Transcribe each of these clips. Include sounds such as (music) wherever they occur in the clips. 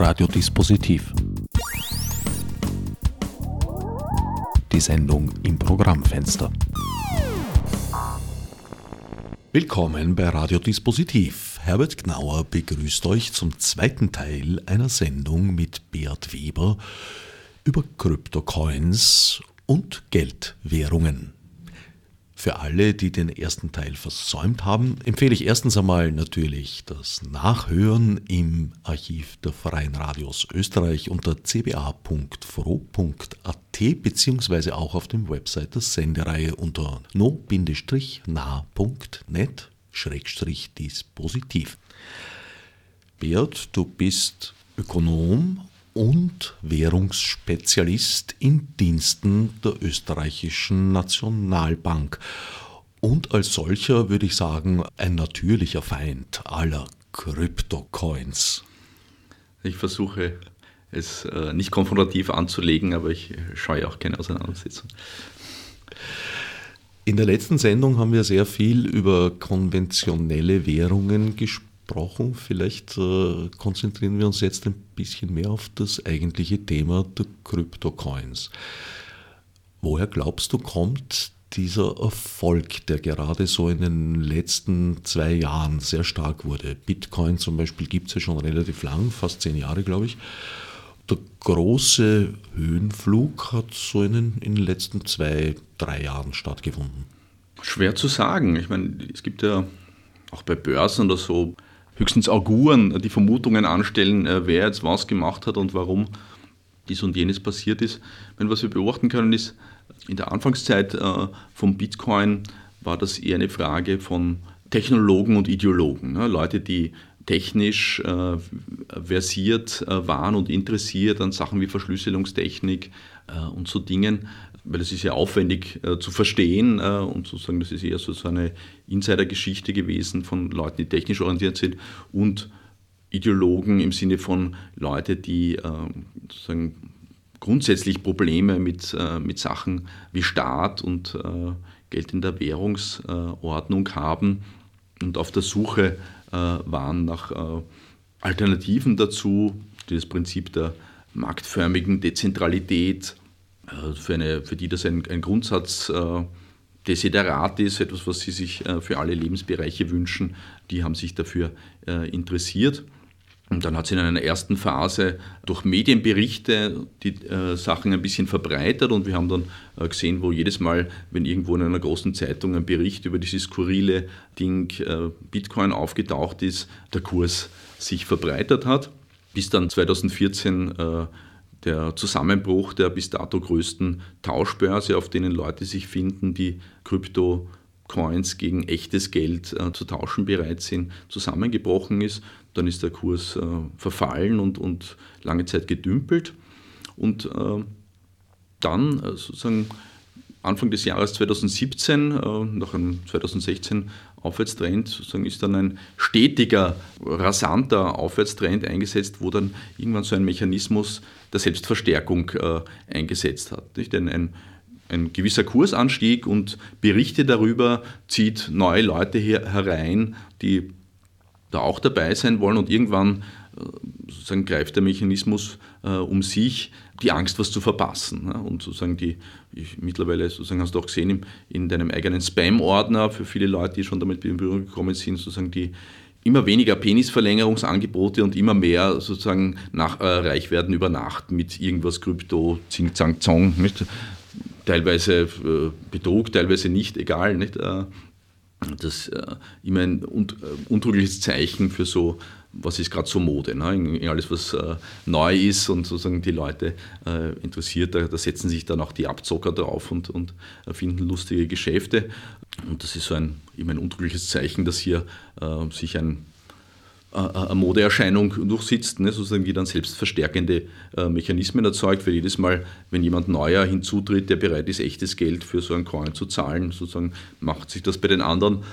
Radiodispositiv. Die Sendung im Programmfenster. Willkommen bei Radiodispositiv. Herbert Gnauer begrüßt euch zum zweiten Teil einer Sendung mit Beat Weber über Kryptocoins und Geldwährungen. Für alle, die den ersten Teil versäumt haben, empfehle ich erstens einmal natürlich das Nachhören im Archiv der Freien Radios Österreich unter cba.fro.at beziehungsweise auch auf dem Website der Sendereihe unter no-na.net-dispositiv. Bert, du bist Ökonom und Währungsspezialist in Diensten der österreichischen Nationalbank. Und als solcher würde ich sagen, ein natürlicher Feind aller Kryptocoins. Ich versuche es äh, nicht konfrontativ anzulegen, aber ich scheue auch keine Auseinandersetzung. In der letzten Sendung haben wir sehr viel über konventionelle Währungen gesprochen gesprochen. Vielleicht äh, konzentrieren wir uns jetzt ein bisschen mehr auf das eigentliche Thema der Kryptocoins. Woher glaubst du, kommt dieser Erfolg, der gerade so in den letzten zwei Jahren sehr stark wurde? Bitcoin zum Beispiel gibt es ja schon relativ lang, fast zehn Jahre, glaube ich. Der große Höhenflug hat so in den, in den letzten zwei, drei Jahren stattgefunden. Schwer zu sagen. Ich meine, es gibt ja auch bei Börsen oder so höchstens Auguren, die Vermutungen anstellen, äh, wer jetzt was gemacht hat und warum dies und jenes passiert ist. Meine, was wir beobachten können, ist, in der Anfangszeit äh, vom Bitcoin war das eher eine Frage von Technologen und Ideologen. Ne? Leute, die technisch äh, versiert äh, waren und interessiert an Sachen wie Verschlüsselungstechnik und so Dingen, weil es ist ja aufwendig äh, zu verstehen äh, und sozusagen das ist eher so, so eine Insidergeschichte gewesen von Leuten, die technisch orientiert sind und Ideologen im Sinne von Leute, die äh, sozusagen grundsätzlich Probleme mit, äh, mit Sachen wie Staat und äh, Geld in der Währungsordnung haben und auf der Suche äh, waren nach Alternativen dazu, das Prinzip der marktförmigen Dezentralität für, eine, für die das ein, ein Grundsatz äh, Desiderat ist, etwas, was sie sich äh, für alle Lebensbereiche wünschen, die haben sich dafür äh, interessiert. Und dann hat es in einer ersten Phase durch Medienberichte die äh, Sachen ein bisschen verbreitert und wir haben dann äh, gesehen, wo jedes Mal, wenn irgendwo in einer großen Zeitung ein Bericht über dieses skurrile Ding äh, Bitcoin aufgetaucht ist, der Kurs sich verbreitert hat, bis dann 2014 der Zusammenbruch der bis dato größten Tauschbörse, auf denen Leute sich finden, die Krypto-Coins gegen echtes Geld äh, zu tauschen bereit sind, zusammengebrochen ist. Dann ist der Kurs äh, verfallen und, und lange Zeit gedümpelt. Und äh, dann äh, sozusagen Anfang des Jahres 2017, äh, nach einem 2016 Aufwärtstrend, sozusagen ist dann ein stetiger, rasanter Aufwärtstrend eingesetzt, wo dann irgendwann so ein Mechanismus der Selbstverstärkung äh, eingesetzt hat. Nicht? Ein, ein, ein gewisser Kursanstieg und Berichte darüber zieht neue Leute hier herein, die da auch dabei sein wollen und irgendwann sozusagen greift der Mechanismus äh, um sich, die Angst, was zu verpassen. Ne? Und sozusagen die, ich, mittlerweile sozusagen hast du auch gesehen in, in deinem eigenen Spam-Ordner für viele Leute, die schon damit in Berührung gekommen sind, sozusagen die immer weniger Penisverlängerungsangebote und immer mehr sozusagen nach, äh, reich werden über Nacht mit irgendwas Krypto, Zing, Zang, Zong, nicht? teilweise äh, Betrug, teilweise nicht, egal. Nicht? Äh, das äh, immer ein äh, untrügliches Zeichen für so was ist gerade so Mode. Ne? In, in alles, was äh, neu ist und sozusagen die Leute äh, interessiert, da, da, setzen sich dann auch die Abzocker drauf und, und finden lustige Geschäfte. Und das ist so ein, eben ein untrügliches Zeichen, dass hier äh, sich ein, äh, eine Modeerscheinung durchsitzt, ne? sozusagen die dann selbstverstärkende äh, Mechanismen erzeugt, weil jedes Mal, wenn jemand neuer hinzutritt, der bereit ist, echtes Geld für so einen Coin zu zahlen, sozusagen macht sich das bei den anderen,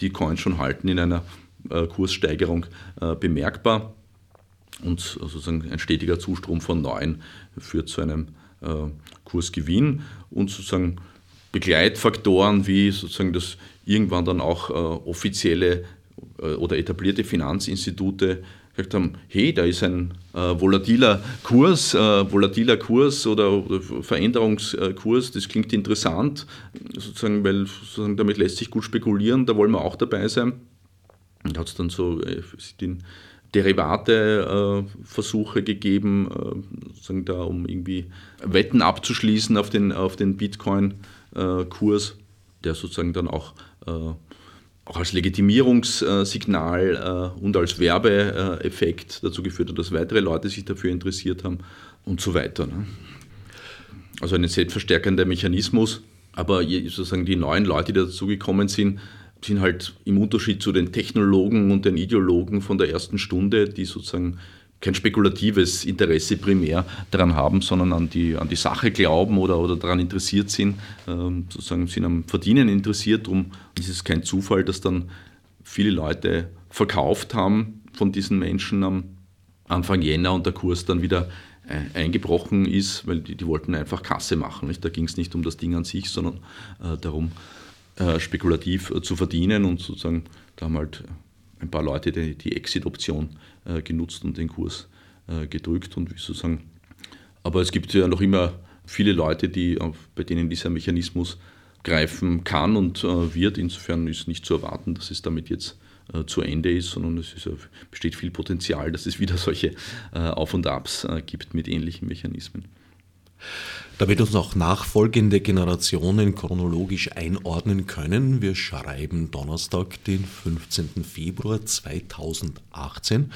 die Coins schon halten, in einer äh, Kurssteigerung äh, bemerkbar. Und sozusagen ein stetiger Zustrom von neuen führt zu einem äh, Kursgewinn und sozusagen Begleitfaktoren wie sozusagen das irgendwann dann auch offizielle oder etablierte Finanzinstitute gesagt haben, hey, da ist ein äh, volatiler Kurs, äh, volatiler Kurs oder, oder, Veränderungskurs, das klingt interessant, sozusagen, weil sozusagen damit lässt sich gut spekulieren, da wollen wir auch dabei sein. Und hat es dann so äh, Derivate-Versuche äh, gegeben, äh, sozusagen da, um irgendwie Wetten abzuschließen auf den, auf den Bitcoin-Kurs, der sozusagen dann auch, auch als Legitimierungssignal und als Werbeeffekt dazu geführt hat, dass weitere Leute sich dafür interessiert haben und so weiter. Ne? Also ein selbstverstärkender Mechanismus, aber sozusagen die neuen Leute, die dazugekommen sind, sind halt im Unterschied zu den Technologen und den Ideologen von der ersten Stunde, die sozusagen kein spekulatives Interesse primär daran haben, sondern an die, an die Sache glauben oder, oder daran interessiert sind, ähm, sozusagen sind am Verdienen interessiert. Darum ist es kein Zufall, dass dann viele Leute verkauft haben von diesen Menschen am Anfang Jänner und der Kurs dann wieder äh, eingebrochen ist, weil die, die wollten einfach Kasse machen. Nicht? Da ging es nicht um das Ding an sich, sondern äh, darum, äh, spekulativ äh, zu verdienen und sozusagen da haben halt ein paar Leute die, die Exit-Option äh, genutzt und den Kurs gedrückt und sozusagen. Aber es gibt ja noch immer viele Leute, die, bei denen dieser Mechanismus greifen kann und wird. Insofern ist nicht zu erwarten, dass es damit jetzt zu Ende ist, sondern es ist, besteht viel Potenzial, dass es wieder solche Auf und Abs gibt mit ähnlichen Mechanismen. Damit uns auch nachfolgende Generationen chronologisch einordnen können, wir schreiben Donnerstag, den 15. Februar 2018.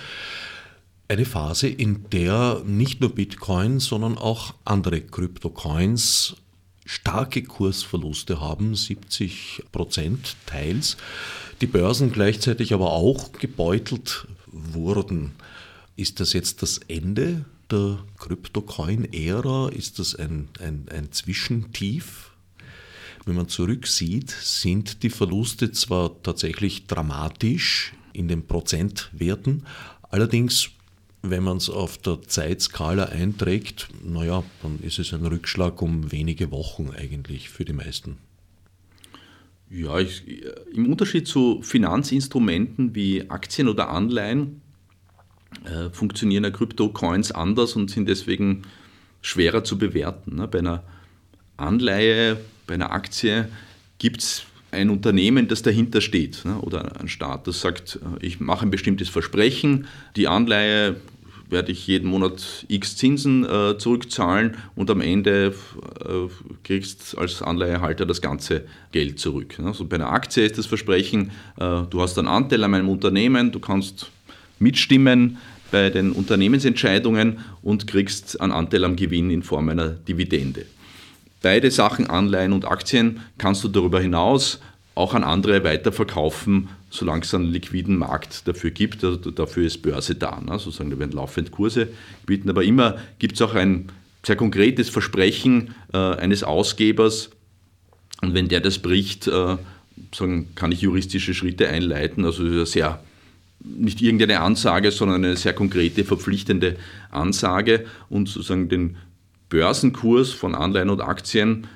Eine Phase, in der nicht nur Bitcoin, sondern auch andere Kryptocoins starke Kursverluste haben, 70 Prozent teils, die Börsen gleichzeitig aber auch gebeutelt wurden. Ist das jetzt das Ende der Kryptocoin-Ära? Ist das ein, ein, ein Zwischentief? Wenn man zurücksieht, sind die Verluste zwar tatsächlich dramatisch in den Prozentwerten, allerdings, wenn man es auf der Zeitskala einträgt, naja, dann ist es ein Rückschlag um wenige Wochen eigentlich für die meisten. Ja, ich, im Unterschied zu Finanzinstrumenten wie Aktien oder Anleihen äh, funktionieren Krypto-Coins anders und sind deswegen schwerer zu bewerten. Ne? Bei einer Anleihe, bei einer Aktie gibt es ein Unternehmen, das dahinter steht ne? oder ein Staat, das sagt, äh, ich mache ein bestimmtes Versprechen, die Anleihe werde ich jeden Monat x Zinsen äh, zurückzahlen und am Ende äh, kriegst als Anleihehalter das ganze Geld zurück. Also bei einer Aktie ist das Versprechen, du hast einen Anteil an meinem Unternehmen, du kannst mitstimmen, bei den Unternehmensentscheidungen und kriegst einen Anteil am Gewinn in Form einer Dividende. Beide Sachen, Anleihen und Aktien, kannst du darüber hinaus auch an andere weiterverkaufen, solange es einen liquiden Markt dafür gibt. Also dafür ist Börse da. Ne? Sozusagen, da werden laufend Kurse bieten. Aber immer gibt es auch ein sehr konkretes Versprechen äh, eines Ausgebers. Und wenn der das bricht, äh, sagen, kann ich juristische Schritte einleiten. Also sehr nicht irgendeine Ansage, sondern eine sehr konkrete, verpflichtende Ansage. Und sozusagen den Börsenkurs von Anleihen und Aktien,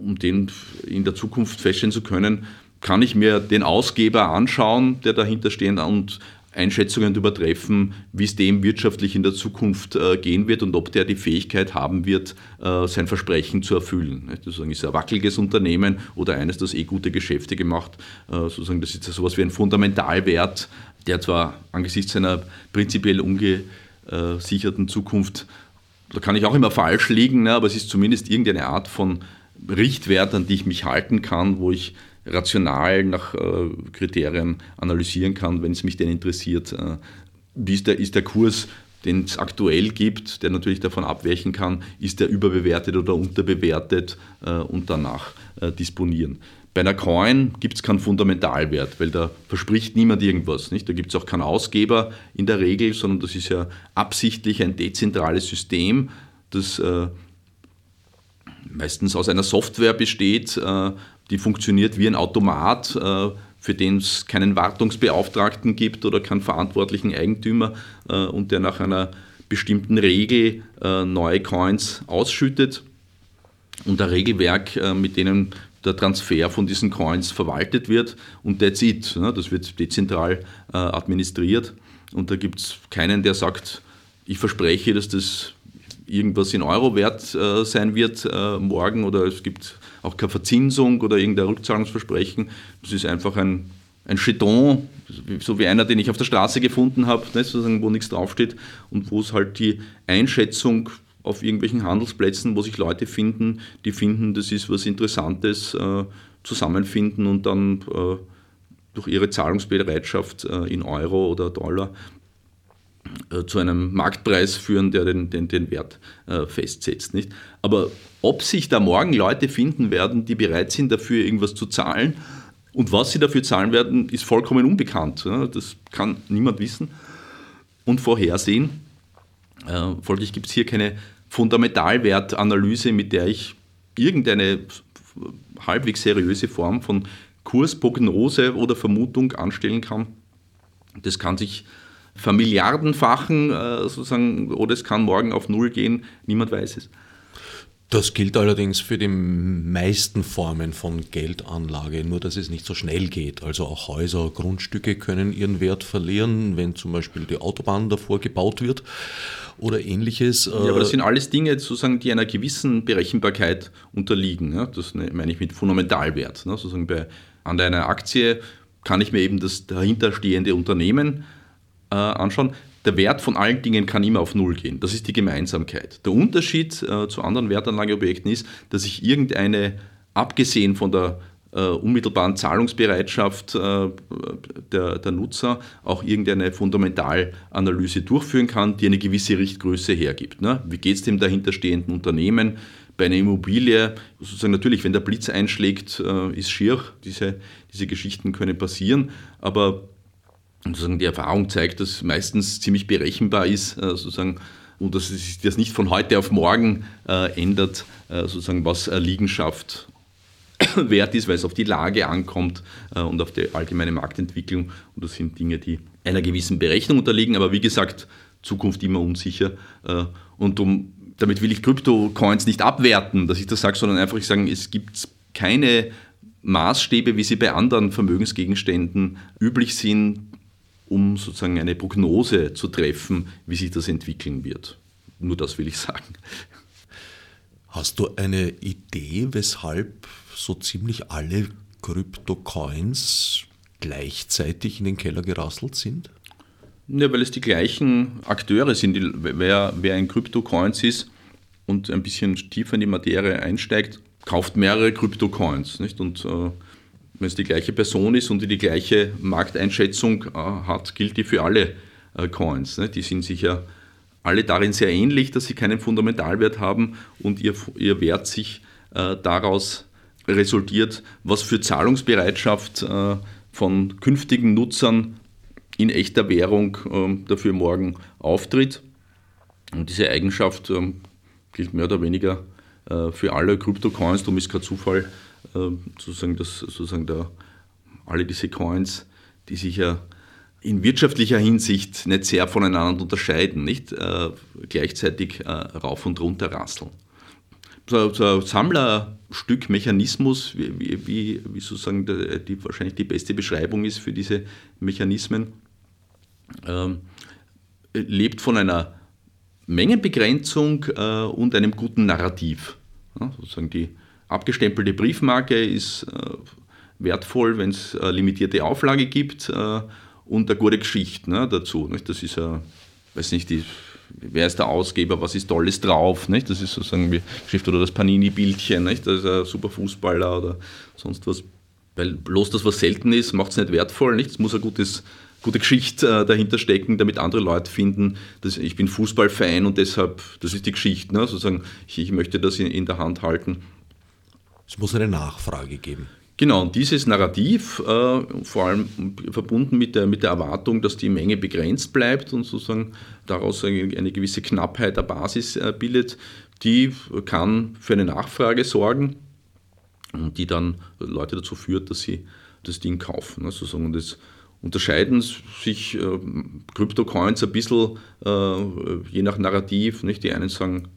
um den in der Zukunft feststellen zu können, kann ich mir den Ausgeber anschauen, der dahinter steht und Einschätzungen übertreffen, wie es dem wirtschaftlich in der Zukunft äh, gehen wird und ob der die Fähigkeit haben wird, äh, sein Versprechen zu erfüllen. Sozusagen ist ein wackeliges Unternehmen oder eines, das eh gute Geschäfte gemacht. Äh, sozusagen das ist ja sowas wie ein Fundamentalwert, der zwar angesichts seiner prinzipiell ungesicherten Zukunft, da kann ich auch immer falsch liegen, ne, aber es ist zumindest irgendeine Art von Richtwert, an die ich mich halten kann, wo ich rational nach äh, Kriterien analysieren kann, wenn es mich denn interessiert. Äh, wie ist der, ist der Kurs, den es aktuell gibt, der natürlich davon abweichen kann, ist der überbewertet oder unterbewertet äh, und danach äh, disponieren. Bei einer Coin gibt es keinen Fundamentalwert, weil da verspricht niemand irgendwas. Nicht? Da gibt es auch keinen Ausgeber in der Regel, sondern das ist ja absichtlich ein dezentrales System, das äh, meistens aus einer Software besteht, äh, die funktioniert wie ein Automat, äh, für den es keinen Wartungsbeauftragten gibt oder keinen verantwortlichen Eigentümer äh, und der nach einer bestimmten Regel neue Coins ausschüttet. Und ein Regelwerk, mit denen der Transfer von diesen Coins verwaltet wird und that's it. Ne? Das wird dezentral äh, administriert und da gibt es keinen, der sagt, ich verspreche, dass das irgendwas in Euro wert äh, sein wird äh, morgen oder es gibt auch keine Verzinsung oder irgendein Rückzahlungsversprechen. Das ist einfach ein, ein Cheton, so wie einer, den ich auf der Straße gefunden habe, ne, sozusagen, wo nichts draufsteht und wo es halt die Einschätzung auf irgendwelchen Handelsplätzen, wo sich Leute finden, die finden, das ist was Interessantes, äh, zusammenfinden und dann äh, durch ihre Zahlungsbereitschaft äh, in Euro oder Dollar zu einem Marktpreis führen, der den, den, den Wert äh, festsetzt. Nicht? Aber ob sich da morgen Leute finden werden, die bereit sind, dafür irgendwas zu zahlen und was sie dafür zahlen werden, ist vollkommen unbekannt. Das kann niemand wissen und vorhersehen. Äh, folglich gibt es hier keine Fundamentalwertanalyse, mit der ich irgendeine halbwegs seriöse Form von Kursprognose oder Vermutung anstellen kann. Das kann sich vermilliardenfachen äh, sozusagen oder es kann morgen auf Null gehen, niemand weiß es. Das gilt allerdings für die meisten Formen von Geldanlage, nur dass es nicht so schnell geht. Also auch Häuser, Grundstücke können ihren Wert verlieren, wenn zum Beispiel die Autobahn davor gebaut wird oder ähnliches. Ja, aber das sind alles Dinge, sozusagen, die einer gewissen Berechenbarkeit unterliegen. Das ne, meine ich mit Fundamentalwert. Ne? Sozusagen bei, an einer Aktie kann ich mir eben das dahinterstehende Unternehmen äh, anschauen. Der Wert von allen Dingen kann immer auf Null gehen. Das ist die Gemeinsamkeit. Der Unterschied äh, zu anderen Wertanlageobjekten ist, dass ich irgendeine, abgesehen von der äh, unmittelbaren Zahlungsbereitschaft äh, der, der, Nutzer auch irgendeine Fundamentalanalyse durchführen kann, die eine gewisse Richtgröße hergibt. Ne? Wie geht es dem dahinterstehenden Unternehmen? Bei einer Immobilie, sozusagen natürlich, wenn der Blitz einschlägt, äh, ist schier. Diese, diese Geschichten können passieren. Aber sozusagen die Erfahrung zeigt, dass meistens ziemlich berechenbar ist, äh, sozusagen, und dass sich das nicht von heute auf morgen äh, ändert, äh, sozusagen was Liegenschaft (coughs) wert ist, weil es auf die Lage ankommt und auf die allgemeine Marktentwicklung. Und das sind Dinge, die einer gewissen Berechnung unterliegen, aber wie gesagt, Zukunft immer unsicher. Und um, damit will ich Krypto-Coins nicht abwerten, dass ich das sage, sondern einfach sagen, es gibt keine Maßstäbe, wie sie bei anderen Vermögensgegenständen üblich sind, um sozusagen eine Prognose zu treffen, wie sich das entwickeln wird. Nur das will ich sagen. Hast du eine Idee, weshalb so ziemlich alle Krypto-Coins gleichzeitig in den Keller gerasselt sind? Ja, weil es die gleichen Akteure sind. Die, wer, wer in Krypto-Coins ist und ein bisschen tiefer in die Materie einsteigt, kauft mehrere Krypto-Coins. Und äh, wenn es die gleiche Person ist und die die gleiche Markteinschätzung äh, hat, gilt die für alle äh, Coins. Ne? Die sind sicher alle darin sehr ähnlich, dass sie keinen Fundamentalwert haben und ihr, ihr Wert sich äh, daraus resultiert, was für Zahlungsbereitschaft von künftigen Nutzern in echter Währung ähm, dafür morgen auftritt. Und diese Eigenschaft ähm, gilt mehr oder weniger für alle Kryptocoins. Darum ist kein Zufall, sozusagen, dass sozusagen der, alle diese Coins, die sich ja in wirtschaftlicher Hinsicht nicht sehr voneinander unterscheiden, nicht gleichzeitig rauf und runter rasseln so, so ein Sammlerstück Mechanismus, wie, wie, wie sozusagen die, die, wahrscheinlich die beste Beschreibung ist für diese Mechanismen, ähm, lebt von einer Mengenbegrenzung äh, und einem guten Narrativ. Ja, sozusagen die abgestempelte Briefmarke ist äh, wertvoll, wenn es eine limitierte Auflage gibt äh, und eine gute Geschichte ne, dazu. Nicht? Das ist, äh, weiß nicht, die wer ist der Ausgeber, was ist Tolles drauf, nicht? das ist sozusagen wie Schrift oder das Panini-Bildchen, das ist ein super Fußballer oder sonst was. Weil bloß das, was selten ist, macht es nicht wertvoll, nicht? es muss eine gutes, gute Geschichte äh, dahinter stecken, damit andere Leute finden, dass ich bin Fußballfan und deshalb, das ist die Geschichte, ne? sozusagen, ich, ich möchte das in, in der Hand halten. Es muss eine Nachfrage geben. Genau, und dieses Narrativ, äh, vor allem verbunden mit der, mit der Erwartung, dass die Menge begrenzt bleibt und sozusagen daraus eine, eine gewisse Knappheit der Basis äh, bildet, die kann für eine Nachfrage sorgen und die dann Leute dazu führt, dass sie das Ding kaufen. Also sozusagen. Und das unterscheiden sich äh, Kryptocoins ein bisschen äh, je nach Narrativ. Nicht? Die einen sagen,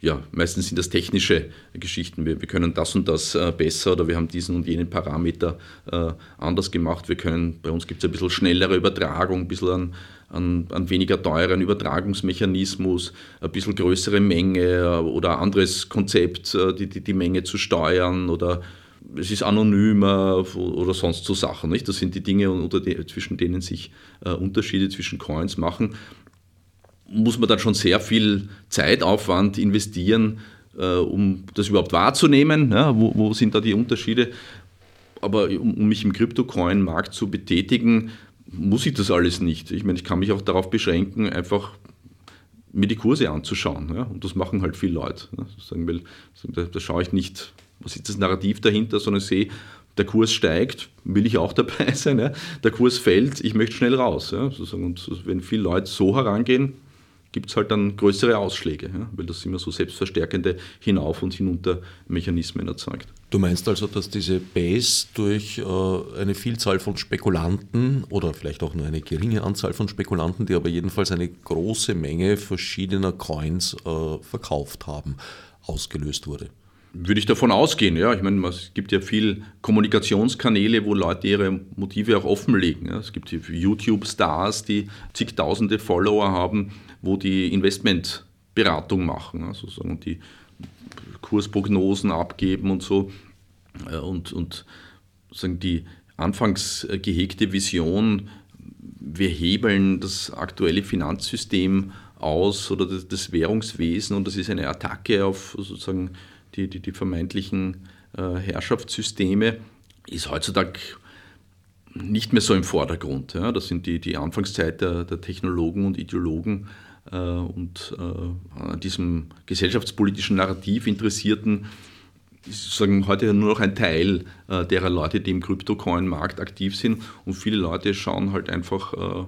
ja, meistens sind das technische Geschichten. Wir, wir können das und das äh, besser oder wir haben diesen und jenen Parameter äh, anders gemacht. Wir können, bei uns gibt es ein bisschen schnellere Übertragung, ein bisschen an, an, an, weniger teuren Übertragungsmechanismus, ein bisschen größere Menge äh, oder anderes Konzept, äh, die, die, die Menge zu steuern oder es ist anonymer oder sonst so Sachen. Nicht? Das sind die Dinge, unter die, zwischen denen sich äh, Unterschiede zwischen Coins machen muss man dann schon sehr viel Zeitaufwand investieren, äh, um das überhaupt wahrzunehmen. Ja, wo, wo, sind da die Unterschiede? Aber um, um mich im Kryptocoin-Markt zu betätigen, muss ich das alles nicht. Ich meine, ich kann mich auch darauf beschränken, einfach mir die Kurse anzuschauen. Ja? Und das machen halt viele Leute. Ja? Weil, da, da schaue ich nicht, was ist das Narrativ dahinter, sondern sehe, der Kurs steigt, will ich auch (laughs) dabei sein. Ja? Der Kurs fällt, ich möchte schnell raus. Ja? Und wenn viele Leute so herangehen, gibt es halt dann größere Ausschläge, ja, weil das immer so selbstverstärkende Hinauf- und Hinunter-Mechanismen erzeugt. Du meinst also, dass diese Base durch äh, eine Vielzahl von Spekulanten oder vielleicht auch nur eine geringe Anzahl von Spekulanten, die aber jedenfalls eine große Menge verschiedener Coins äh, verkauft haben, ausgelöst wurde? Würde ich davon ausgehen, ja. Ich meine, es gibt ja viel Kommunikationskanäle, wo Leute ihre Motive auch offenlegen. Ja. Es gibt YouTube-Stars, die zigtausende Follower haben, wo die Investmentberatung machen, also sozusagen die Kursprognosen abgeben und so. Äh, und, und sagen die anfangs gehegte Vision, wir hebeln das aktuelle Finanzsystem aus oder das Währungswesen und das ist eine Attacke auf sozusagen die, die, die vermeintlichen äh, Herrschaftssysteme, ist heutzutage nicht mehr so im Vordergrund. Ja. Das sind die, die Anfangszeit der, der Technologen und Ideologen äh, und äh, an diesem gesellschaftspolitischen Narrativ Interessierten ist sozusagen heute nur noch ein Teil äh, derer Leute, die im Kryptocoin-Markt aktiv sind und viele Leute schauen halt einfach äh,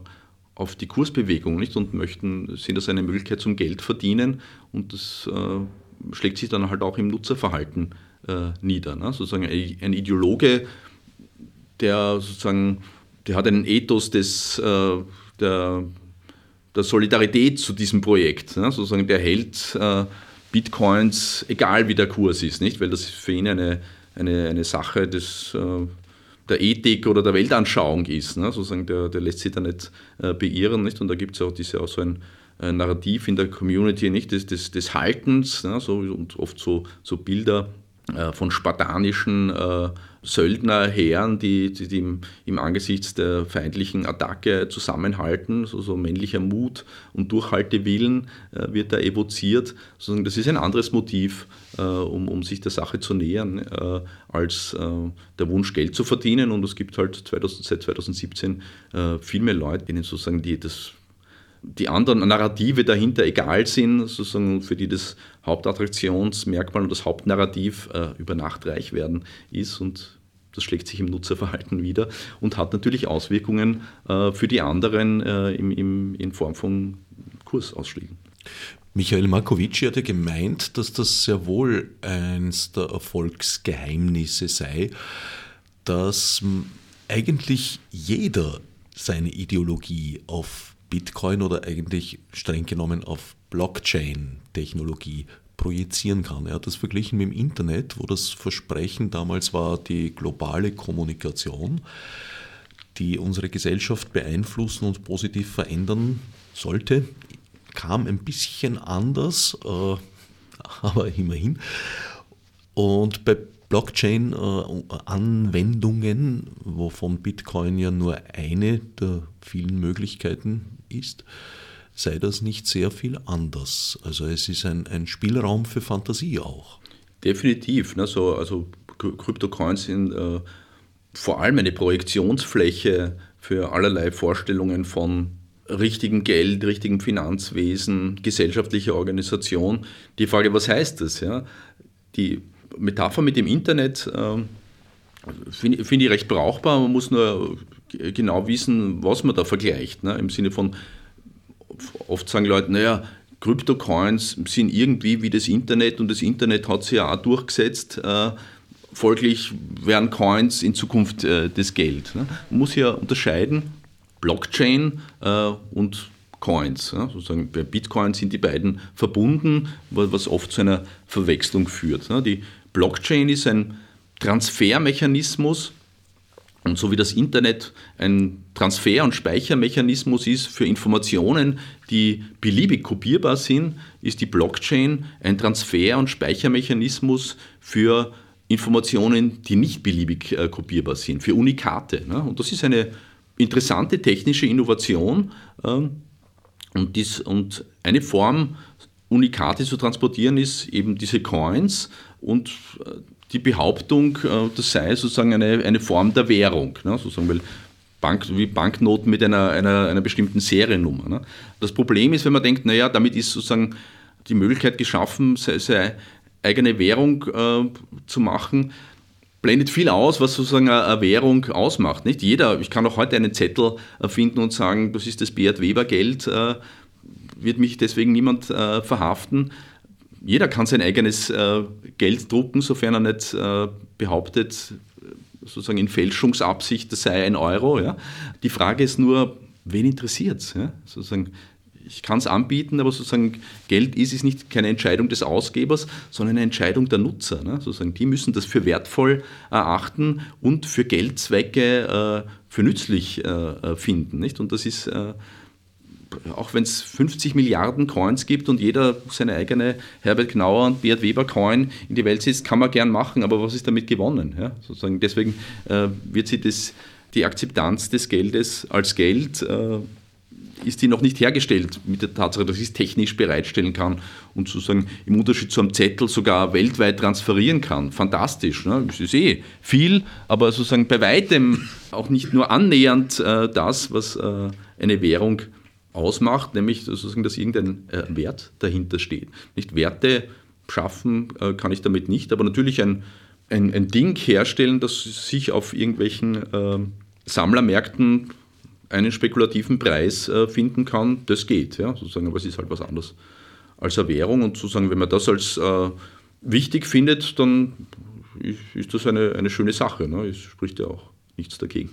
auf die Kursbewegung nicht und möchten, sehen das eine Möglichkeit zum Geld verdienen und das äh, schlägt sich dann halt auch im Nutzerverhalten äh, nieder. Ne? Sozusagen ein Ideologe, der sozusagen, der hat einen Ethos des, äh, der, der Solidarität zu diesem Projekt. Ne? Sozusagen, der hält äh, Bitcoins, egal wie der Kurs ist, nicht? weil das für ihn eine, eine, eine Sache des, äh, der Ethik oder der Weltanschauung ist. Ne? Sozusagen, der, der lässt sich da nicht äh, beirren. Nicht? Und da gibt es auch, diese, auch so ein Narrativ in der Community nicht? Des, des, des Haltens ne? so, und oft so, so Bilder äh, von spartanischen äh, Söldnerheeren, die, die, die im, im, Angesichts der feindlichen Attacke zusammenhalten. So, so männlicher Mut und Durchhaltewillen äh, wird da evoziert. Das ist ein anderes Motiv, äh, um, um, sich der Sache zu nähern, äh, als äh, der Wunsch, Geld zu verdienen. Und es gibt halt 2000, seit 2017 äh, viel mehr Leute, denen sozusagen die, das die anderen Narrative dahinter egal sind, sozusagen für die das Hauptattraktionsmerkmal und das Hauptnarrativ äh, über Nacht reich werden ist und das schlägt sich im Nutzerverhalten wieder und hat natürlich Auswirkungen äh, für die anderen äh, im, im, in Form von Kursausschlägen. Michael Markovici hatte gemeint, dass das sehr wohl eines der Erfolgsgeheimnisse sei, dass eigentlich jeder seine Ideologie auf Bitcoin oder eigentlich streng genommen auf Blockchain-Technologie projizieren kann. Er hat das verglichen mit dem Internet, wo das Versprechen damals war die globale Kommunikation, die unsere Gesellschaft beeinflussen und positiv verändern sollte. Kam ein bisschen anders, äh, (laughs) aber immerhin. Und bei Blockchain-Anwendungen, wovon Bitcoin ja nur eine der vielen Möglichkeiten ist, sei das nicht sehr viel anders. Also es ist ein, ein Spielraum für Fantasie auch. Definitiv. Ne? So, also Kryptocoins sind äh, vor allem eine Projektionsfläche für allerlei Vorstellungen von richtigem Geld, richtigem Finanzwesen, gesellschaftlicher Organisation. Die Frage, was heißt das? Ja? Die Metapher mit dem Internet äh, finde find ich recht brauchbar. Man muss nur genau wissen, was man da vergleicht. Ne? Im Sinne von, oft sagen Leute, naja, Kryptocoins sind irgendwie wie das Internet und das Internet hat sich ja auch durchgesetzt. Äh, folglich werden Coins in Zukunft äh, das Geld. Ne? Man muss ja unterscheiden, Blockchain äh, und Blockcoins. Ja, sozusagen bei Bitcoin sind die beiden verbunden, was oft zu einer Verwechslung führt. Ja, die Blockchain ist ein Transfermechanismus so wie das Internet ein Transfer- und Speichermechanismus ist für Informationen, die beliebig kopierbar sind, ist die Blockchain ein Transfer- und Speichermechanismus für Informationen, die nicht beliebig äh, kopierbar sind, für Unikate. Ne? Und das ist eine interessante technische Innovation ähm, und, dies, und eine Form, Unikate zu transportieren, ist eben diese Coins und äh, die Behauptung, äh, das sei sozusagen eine, eine Form der Währung, ne? sozusagen, weil Bank, wie Banknoten mit einer, einer, einer bestimmten Seriennummer. Ne? Das Problem ist, wenn man denkt, naja, damit ist sozusagen die Möglichkeit geschaffen, seine eigene Währung äh, zu machen, blendet viel aus, was sozusagen eine Währung ausmacht. Nicht jeder, ich kann auch heute einen Zettel erfinden und sagen, das ist das Beat Weber Geld, äh, wird mich deswegen niemand äh, verhaften. Jeder kann sein eigenes äh, Geld drucken, sofern er nicht äh, behauptet, sozusagen in Fälschungsabsicht, das sei ein Euro. Ja. Die Frage ist nur, wen interessiert es? Ja? Ich kann es anbieten, aber sozusagen Geld ist es nicht keine Entscheidung des Ausgebers, sondern eine Entscheidung der Nutzer. Ne? Sozusagen, die müssen das für wertvoll erachten und für Geldzwecke äh, für nützlich äh, finden. Nicht? Und das ist, äh, auch wenn es 50 Milliarden Coins gibt und jeder seine eigene Herbert Gnauer und Beat Weber Coin in die Welt setzt, kann man gern machen, aber was ist damit gewonnen? Ja? Sozusagen deswegen äh, wird sie das, die Akzeptanz des Geldes als Geld äh, ist die noch nicht hergestellt mit der Tatsache, dass ich es technisch bereitstellen kann und sozusagen im Unterschied zu einem Zettel sogar weltweit transferieren kann. Fantastisch. Ne? Das ist eh viel, aber sozusagen bei weitem auch nicht nur annähernd äh, das, was äh, eine Währung ausmacht, nämlich sozusagen, dass irgendein äh, Wert dahinter steht. Nicht Werte schaffen äh, kann ich damit nicht, aber natürlich ein, ein, ein Ding herstellen, das sich auf irgendwelchen ähm, Sammlermärkten einen spekulativen Preis äh, finden kann, das geht. Ja, sozusagen, aber es ist halt was anderes als eine Währung. Und sozusagen, wenn man das als äh, wichtig findet, dann ist, das eine, eine schöne Sache. Ne? Es spricht ja auch nichts dagegen.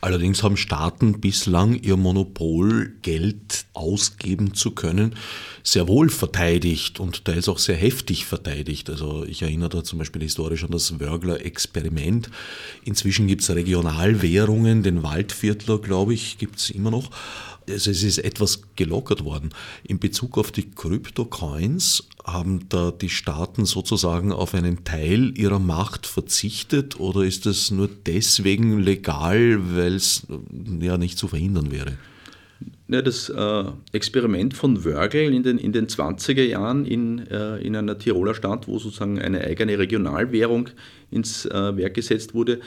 Allerdings haben Staaten bislang ihr Monopol, Geld ausgeben zu können, sehr wohl verteidigt und teils auch sehr heftig verteidigt. Also ich erinnere da zum Beispiel historisch an das Wörgler-Experiment. Inzwischen gibt es Regionalwährungen, den Waldviertler, glaube ich, gibt es immer noch. Also es ist etwas gelockert worden. In Bezug auf die Krypto-Coins haben da die Staaten sozusagen auf einen Teil ihrer Macht verzichtet oder ist das nur deswegen legal, weil es ja nicht zu verhindern wäre? Ja, das äh, Experiment von Wörgl in den, in den 20er Jahren in, äh, in einer Tiroler Stadt, wo sozusagen eine eigene Regionalwährung ins äh, Werk gesetzt wurde,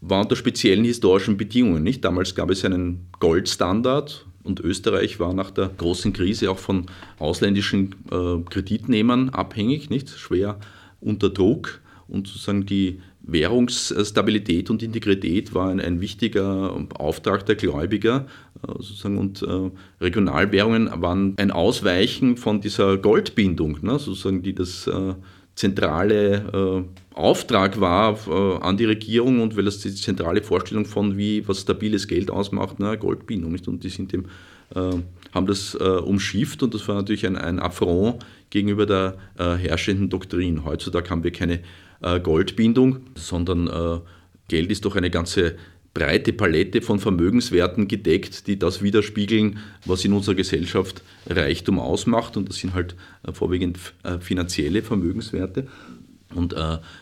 war unter speziellen historischen Bedingungen. Nicht? Damals gab es einen Goldstandard und Österreich war nach der großen Krise auch von ausländischen äh, Kreditnehmern abhängig, nicht? schwer unter Druck und sozusagen die Währungsstabilität und Integrität war ein, ein wichtiger Auftrag der Gläubiger. Äh, sozusagen, und äh, Regionalwährungen waren ein Ausweichen von dieser Goldbindung, ne, sozusagen, die das äh, zentrale äh, Auftrag war äh, an die Regierung und weil das die zentrale Vorstellung von, wie was stabiles Geld ausmacht, ne, Goldbindung. Nicht? Und die sind dem, äh, haben das umschifft und das war natürlich ein, ein Affront gegenüber der herrschenden Doktrin. Heutzutage haben wir keine äh, Goldbindung, sondern äh, Geld ist doch eine ganze breite Palette von Vermögenswerten gedeckt, die das widerspiegeln, was in unserer Gesellschaft Reichtum ausmacht. Und das sind halt äh, vorwiegend finanzielle Vermögenswerte. Und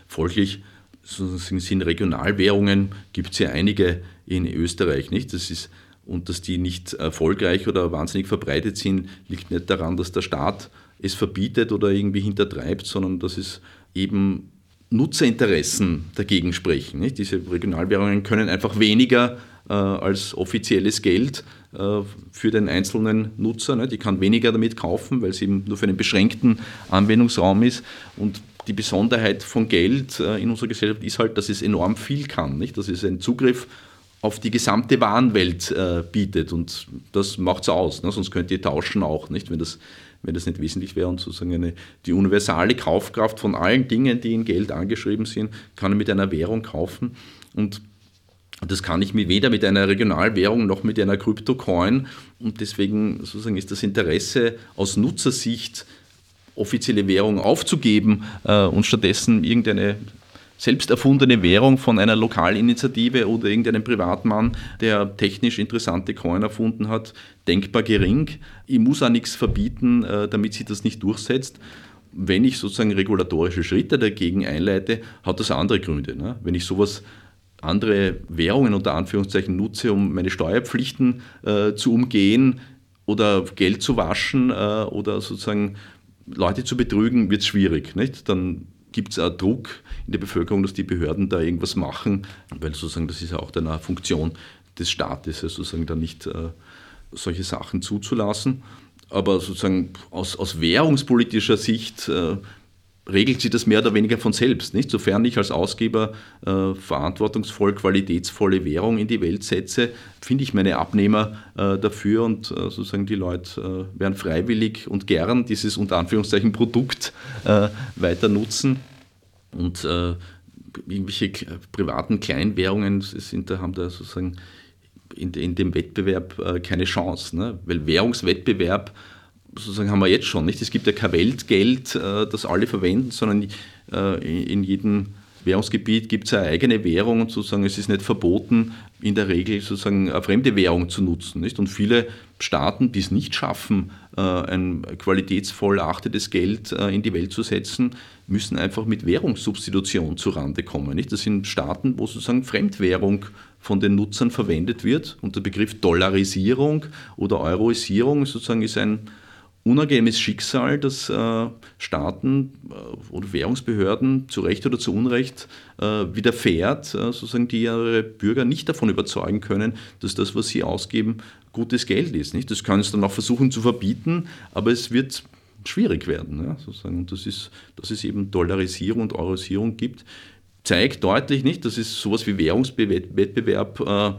folglich sind Regionalwährungen, gibt es ja einige in Österreich, nicht? Das ist, und dass die nicht erfolgreich oder wahnsinnig verbreitet sind, liegt nicht daran, dass der Staat es verbietet oder irgendwie hintertreibt, sondern dass es eben Nutzerinteressen dagegen sprechen. Nicht? Diese Regionalwährungen können einfach weniger äh, als offizielles Geld äh, für den einzelnen Nutzer. Nicht? Die kann weniger damit kaufen, weil es eben nur für einen beschränkten Anwendungsraum ist. Und die Besonderheit von Geld äh, in unserer Gesellschaft ist halt, dass es enorm viel kann. Nicht? Dass es einen Zugriff auf die gesamte Warenwelt äh, bietet. Und das macht es aus. Ne? Sonst könnt ihr tauschen auch, nicht? wenn das wenn das nicht wesentlich wäre und sozusagen eine, die universale Kaufkraft von allen Dingen, die in Geld angeschrieben sind, kann ich mit einer Währung kaufen. Und Das kann ich weder mit einer Regionalwährung noch mit einer Kryptocoin. Und deswegen sozusagen ist das Interesse aus Nutzersicht, offizielle Währung aufzugeben äh, und stattdessen irgendeine selbst erfundene Währung von einer Lokalinitiative oder irgendeinem Privatmann, der technisch interessante Coin erfunden hat, denkbar gering. Ich muss auch nichts verbieten, äh, damit sich das nicht durchsetzt. Wenn ich sozusagen regulatorische Schritte dagegen einleite, hat das andere Gründe. Ne? Wenn ich sowas andere Währungen unter Anführungszeichen nutze, um meine Steuerpflichten äh, zu umgehen oder Geld zu waschen äh, oder sozusagen Leute zu betrügen, wird es schwierig. Nicht? Dann gibt es auch Druck in der Bevölkerung, dass die Behörden da irgendwas machen, weil sozusagen das ist ja auch eine Funktion des Staates, also sozusagen da nicht äh, solche Sachen zuzulassen. Aber sozusagen aus, aus währungspolitischer Sicht äh, regelt sich das mehr oder weniger von selbst. Nicht? Sofern ich als Ausgeber äh, verantwortungsvoll, qualitätsvolle Währung in die Welt setze, finde ich meine Abnehmer äh, dafür und äh, sozusagen die Leute äh, werden freiwillig und gern dieses unter Anführungszeichen Produkt äh, weiter nutzen. Und äh, irgendwelche privaten Kleinwährungen sind, da haben da sozusagen in, in dem Wettbewerb keine Chance. Ne? Weil Währungswettbewerb sozusagen haben wir jetzt schon. Nicht? Es gibt ja kein Weltgeld, äh, das alle verwenden, sondern äh, in jedem Währungsgebiet gibt es eine eigene Währung und sozusagen es ist nicht verboten, in der Regel sozusagen eine fremde Währung zu nutzen. Nicht? Und viele Staaten, die es nicht schaffen, äh, ein qualitätsvoll achtetes Geld in die Welt zu setzen, müssen einfach mit Währungssubstitution zurande kommen. Nicht? Das sind Staaten, wo sozusagen Fremdwährung von den Nutzern verwendet wird und der Begriff Dollarisierung oder Euroisierung sozusagen ist ein unangenehmes Schicksal, dass äh, Staaten äh, oder Währungsbehörden zu Recht oder zu Unrecht äh, widerfährt, äh, sozusagen die ihre Bürger nicht davon überzeugen können, dass das, was sie ausgeben, gutes Geld ist. Nicht? Das können sie dann auch versuchen zu verbieten, aber es wird schwierig werden. Ja, sozusagen. Und das ist, dass es eben Dollarisierung und Eurosierung gibt, zeigt deutlich nicht, dass es sowas wie Währungswettbewerb äh,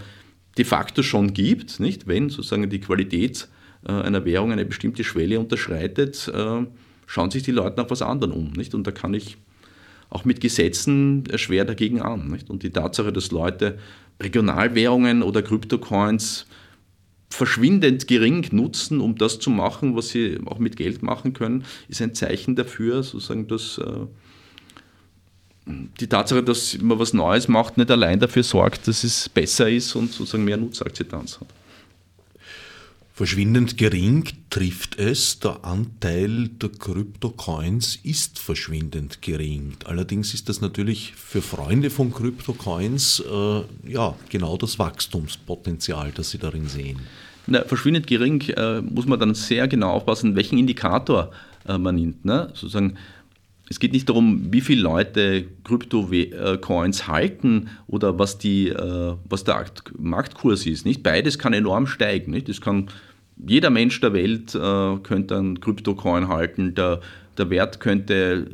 de facto schon gibt, nicht? wenn sozusagen die Qualität einer Währung eine bestimmte Schwelle unterschreitet, äh, schauen sich die Leute nach was anderem um. Nicht? Und da kann ich auch mit Gesetzen schwer dagegen an. Nicht? Und die Tatsache, dass Leute Regionalwährungen oder Kryptocoins verschwindend gering nutzen, um das zu machen, was sie auch mit Geld machen können, ist ein Zeichen dafür, sozusagen, dass äh, die Tatsache, dass man was Neues macht, nicht allein dafür sorgt, dass es besser ist und sozusagen mehr Nutzakzeptanz hat. Verschwindend gering trifft es, der Anteil der Kryptocoins ist verschwindend gering. Allerdings ist das natürlich für Freunde von Kryptocoins äh, ja, genau das Wachstumspotenzial, das sie darin sehen. Na, verschwindend gering äh, muss man dann sehr genau aufpassen, welchen Indikator äh, man nimmt. Ne? Sozusagen, es geht nicht darum, wie viele Leute Krypto-Coins halten oder was, die, äh, was der Marktkurs ist. Nicht beides kann enorm steigen. Nicht? Das kann jeder Mensch der Welt äh, könnte einen Krypto-Coin halten. Der, der Wert könnte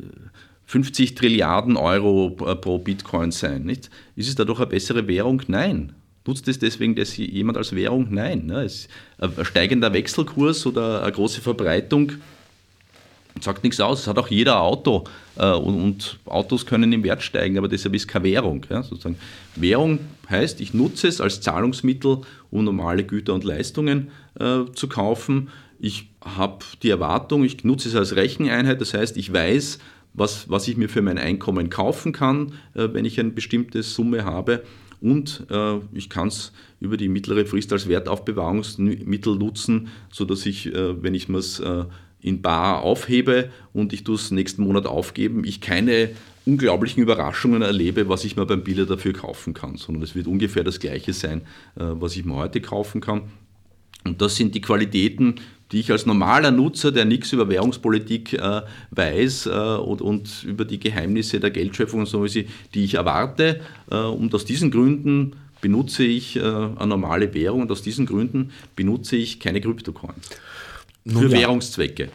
50 Trilliarden Euro pro Bitcoin sein. Nicht? Ist es dadurch eine bessere Währung? Nein. Nutzt es deswegen dass jemand als Währung? Nein. Ne? Es ein steigender Wechselkurs oder eine große Verbreitung sagt nichts aus. Es hat auch jeder Auto äh, und, und, Autos können im Wert steigen, aber deshalb ist keine Währung. Ja, sozusagen. Währung heißt, ich nutze es als Zahlungsmittel, um normale Güter und Leistungen äh, zu kaufen. Ich habe die Erwartung, ich nutze es als Recheneinheit, das heißt, ich weiß, was, was ich mir für mein Einkommen kaufen kann, äh, wenn ich eine bestimmte Summe habe. Und äh, ich kann es über die mittlere Frist als Wertaufbewahrungsmittel nutzen, sodass ich, äh, wenn ich mir es äh, in Bar aufhebe und ich es nächsten Monat aufgeben, ich keine unglaublichen Überraschungen erlebe, was ich mir beim Biller dafür kaufen kann, sondern es wird ungefähr das gleiche sein, äh, was ich mir heute kaufen kann. Und das sind die Qualitäten, die ich als normaler Nutzer, der nichts über Währungspolitik äh, weiß äh, und, und, über die Geheimnisse der Geldschöpfung und so, die ich erwarte. Äh, und aus diesen Gründen benutze ich äh, eine normale Währung und aus diesen Gründen benutze ich keine Kryptocoins. Für ja. Währungszwecke.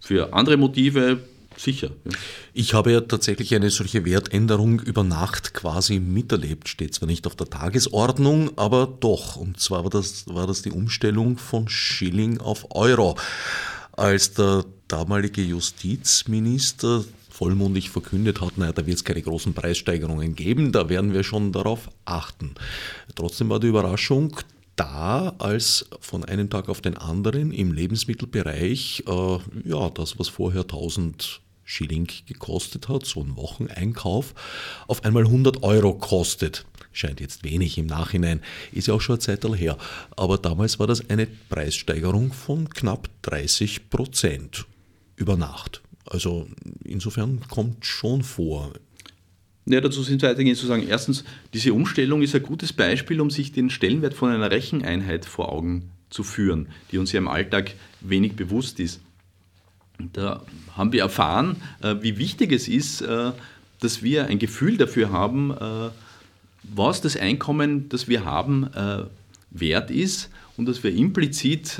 Für andere Motive sicher. Ja. Ich habe ja tatsächlich eine solche Wertänderung über Nacht quasi miterlebt. Steht zwar nicht auf der Tagesordnung, aber doch. Und zwar war das, war das die Umstellung von Schilling auf Euro. Als der damalige Justizminister vollmundig verkündet hat, naja, da wird es keine großen Preissteigerungen geben, da werden wir schon darauf achten. Trotzdem war die Überraschung, da, als von einem Tag auf den anderen im Lebensmittelbereich, äh, ja, das, was vorher 1000 Schilling gekostet hat, so ein Wocheneinkauf, auf einmal 100 Euro kostet. Scheint jetzt wenig im Nachhinein, ist ja auch schon eine Zeit her. Aber damals war das eine Preissteigerung von knapp 30 Prozent über Nacht. Also insofern kommt schon vor. Ja, dazu sind zwei Dinge zu sagen. Erstens, diese Umstellung ist ein gutes Beispiel, um sich den Stellenwert von einer Recheneinheit vor Augen zu führen, die uns ja im Alltag wenig bewusst ist. Da haben wir erfahren, äh, wie wichtig es ist, äh, dass wir ein Gefühl dafür haben, äh, was das Einkommen, das wir haben, wert ist und dass wir implizit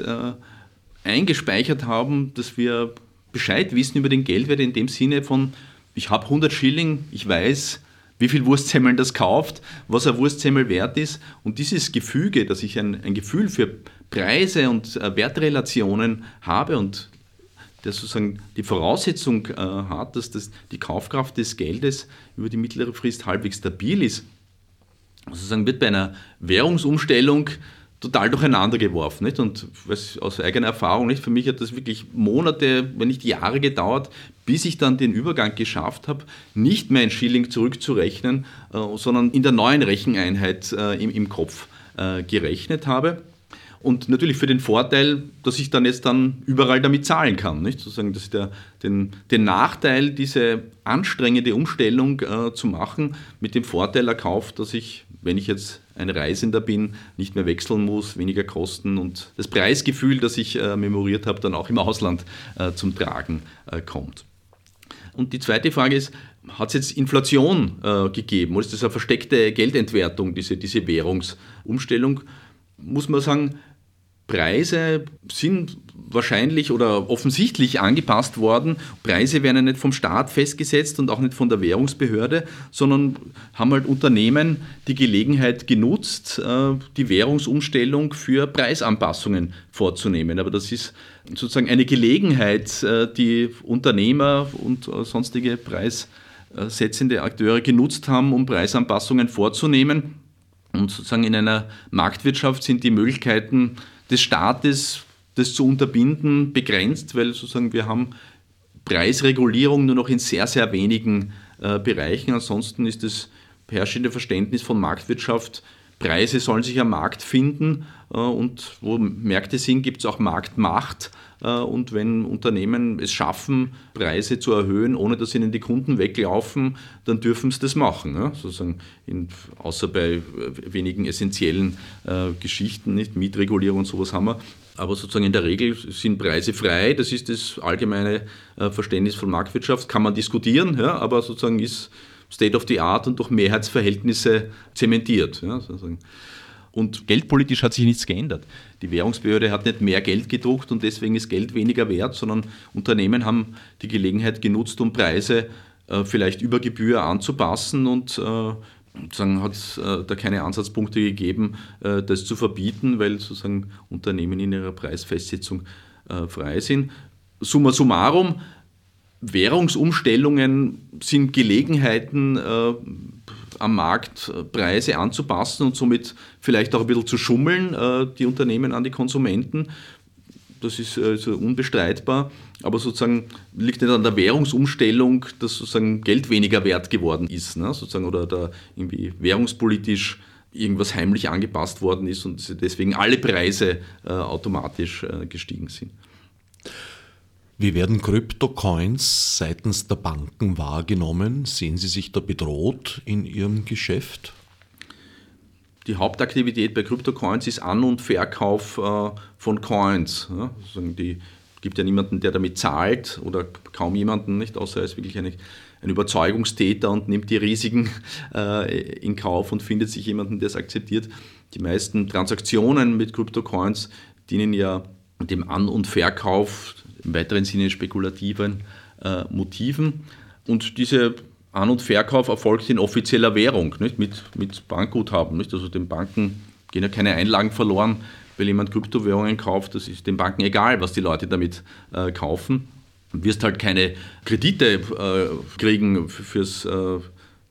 eingespeichert haben, dass wir Bescheid wissen über den Geldwert in dem Sinne von, ich habe 100 Schilling, ich weiß, wie viel Wurstsemmel das kauft, was ein Wurstsemmel wert ist. Und dieses Gefüge, dass ich ein, ein Gefühl für Preise und Wertrelationen habe und der sozusagen die Voraussetzung äh, hat, dass das, die Kaufkraft des Geldes über die mittlere Frist halbwegs stabil ist, sozusagen wird bei einer Währungsumstellung total durcheinander geworfen. Nicht? Und aus eigener Erfahrung, nicht? für mich hat das wirklich Monate, wenn nicht Jahre gedauert, bis ich dann den Übergang geschafft habe, nicht mehr in Schilling zurückzurechnen, äh, sondern in der neuen Recheneinheit äh, im, im Kopf äh, gerechnet habe. Und natürlich für den Vorteil, dass ich dann jetzt dann überall damit zahlen kann. Nicht? Sozusagen, dass der, den, den Nachteil, diese anstrengende Umstellung äh, zu machen, mit dem Vorteil erkauft, dass ich, wenn ich jetzt ein Reisender bin, nicht mehr wechseln muss, weniger Kosten und das Preisgefühl, das ich äh, memoriert habe, dann auch im Ausland äh, zum Tragen äh, kommt. Und die zweite Frage ist, hat es jetzt Inflation äh, gegeben oder ist das eine versteckte Geldentwertung, diese, diese Währungsumstellung? Muss man sagen, Preise sind wahrscheinlich oder offensichtlich angepasst worden. Preise werden ja nicht vom Staat festgesetzt und auch nicht von der Währungsbehörde, sondern haben halt Unternehmen die Gelegenheit genutzt, äh, die Währungsumstellung für Preisanpassungen vorzunehmen. Aber das ist sozusagen eine Gelegenheit, äh, die Unternehmer und äh, sonstige preissetzende Akteure genutzt haben, um Preisanpassungen vorzunehmen. Und sozusagen in einer Marktwirtschaft sind die Möglichkeiten, des Staates, das zu unterbinden, begrenzt, weil sozusagen wir haben Preisregulierung nur noch in sehr, sehr wenigen äh, Bereichen. Ansonsten ist das herrschende Verständnis von Marktwirtschaft, Preise sollen sich am Markt finden äh, und wo Märkte sind, gibt es auch Marktmacht. Äh, und wenn Unternehmen es schaffen, Preise zu erhöhen, ohne dass ihnen die Kunden weglaufen, dann dürfen sie das machen. Ja? Sozusagen in, außer bei äh, wenigen essentiellen äh, Geschichten, nicht Mietregulierung und sowas haben wir. Aber sozusagen in der Regel sind Preise frei. Das ist das allgemeine äh, Verständnis von Marktwirtschaft. Kann man diskutieren, ja? aber sozusagen ist State of the Art und durch Mehrheitsverhältnisse zementiert. Ja? Sozusagen. Und geldpolitisch hat sich nichts geändert. Die Währungsbehörde hat nicht mehr Geld gedruckt und deswegen ist Geld weniger wert, sondern Unternehmen haben die Gelegenheit genutzt, um Preise äh, vielleicht über Gebühr anzupassen und äh, sozusagen hat es äh, da keine Ansatzpunkte gegeben, äh, das zu verbieten, weil sozusagen Unternehmen in ihrer Preisfestsetzung äh, frei sind. Summa summarum, Währungsumstellungen sind Gelegenheiten, äh, am Markt äh, Preise anzupassen und somit vielleicht auch ein bisschen zu schummeln, äh, die Unternehmen an die Konsumenten. Das ist also unbestreitbar, aber sozusagen liegt nicht an der Währungsumstellung, dass sozusagen Geld weniger wert geworden ist, ne? sozusagen, oder da irgendwie währungspolitisch irgendwas heimlich angepasst worden ist und deswegen alle Preise äh, automatisch äh, gestiegen sind. Wie werden Kryptocoins seitens der Banken wahrgenommen? Sehen Sie sich da bedroht in Ihrem Geschäft? Die Hauptaktivität bei Kryptocoins ist An- und Verkauf äh, von Coins. Die gibt ja niemanden, der damit zahlt oder kaum jemanden, nicht, außer er ist wirklich eine, ein Überzeugungstäter und nimmt die Risiken (laughs) äh, in Kauf und findet sich jemanden, der es akzeptiert. Die meisten Transaktionen mit Kryptocoins dienen ja dem An- und Verkauf im weiteren Sinne spekulativen äh, Motiven. Und diese An- und Verkauf erfolgt in offizieller Währung, nicht? Mit, mit Bankguthaben. Nicht? Also den Banken gehen ja keine Einlagen verloren, weil jemand Kryptowährungen kauft. Das ist den Banken egal, was die Leute damit äh, kaufen. wirst halt keine Kredite äh, kriegen fürs äh,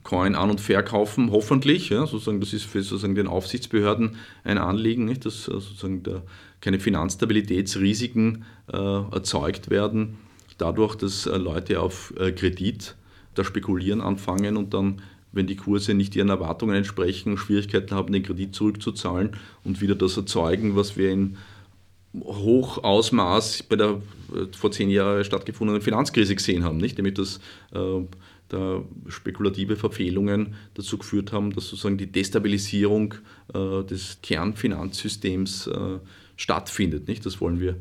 Coin an- und verkaufen, hoffentlich. Ja, sozusagen, das ist für sozusagen den Aufsichtsbehörden ein Anliegen, nicht, dass äh, sozusagen der, keine Finanzstabilitätsrisiken äh, erzeugt werden, dadurch, dass äh, Leute auf äh, Kredit da spekulieren anfangen und dann, wenn die Kurse nicht ihren Erwartungen entsprechen, Schwierigkeiten haben, den Kredit zurückzuzahlen und wieder das erzeugen, was wir in Hochausmaß bei der vor zehn Jahren stattgefundenen Finanzkrise gesehen haben, nicht? Damit das äh, da spekulative Verfehlungen dazu geführt haben, dass sozusagen die Destabilisierung äh, des Kernfinanzsystems äh, stattfindet. Nicht? Das wollen wir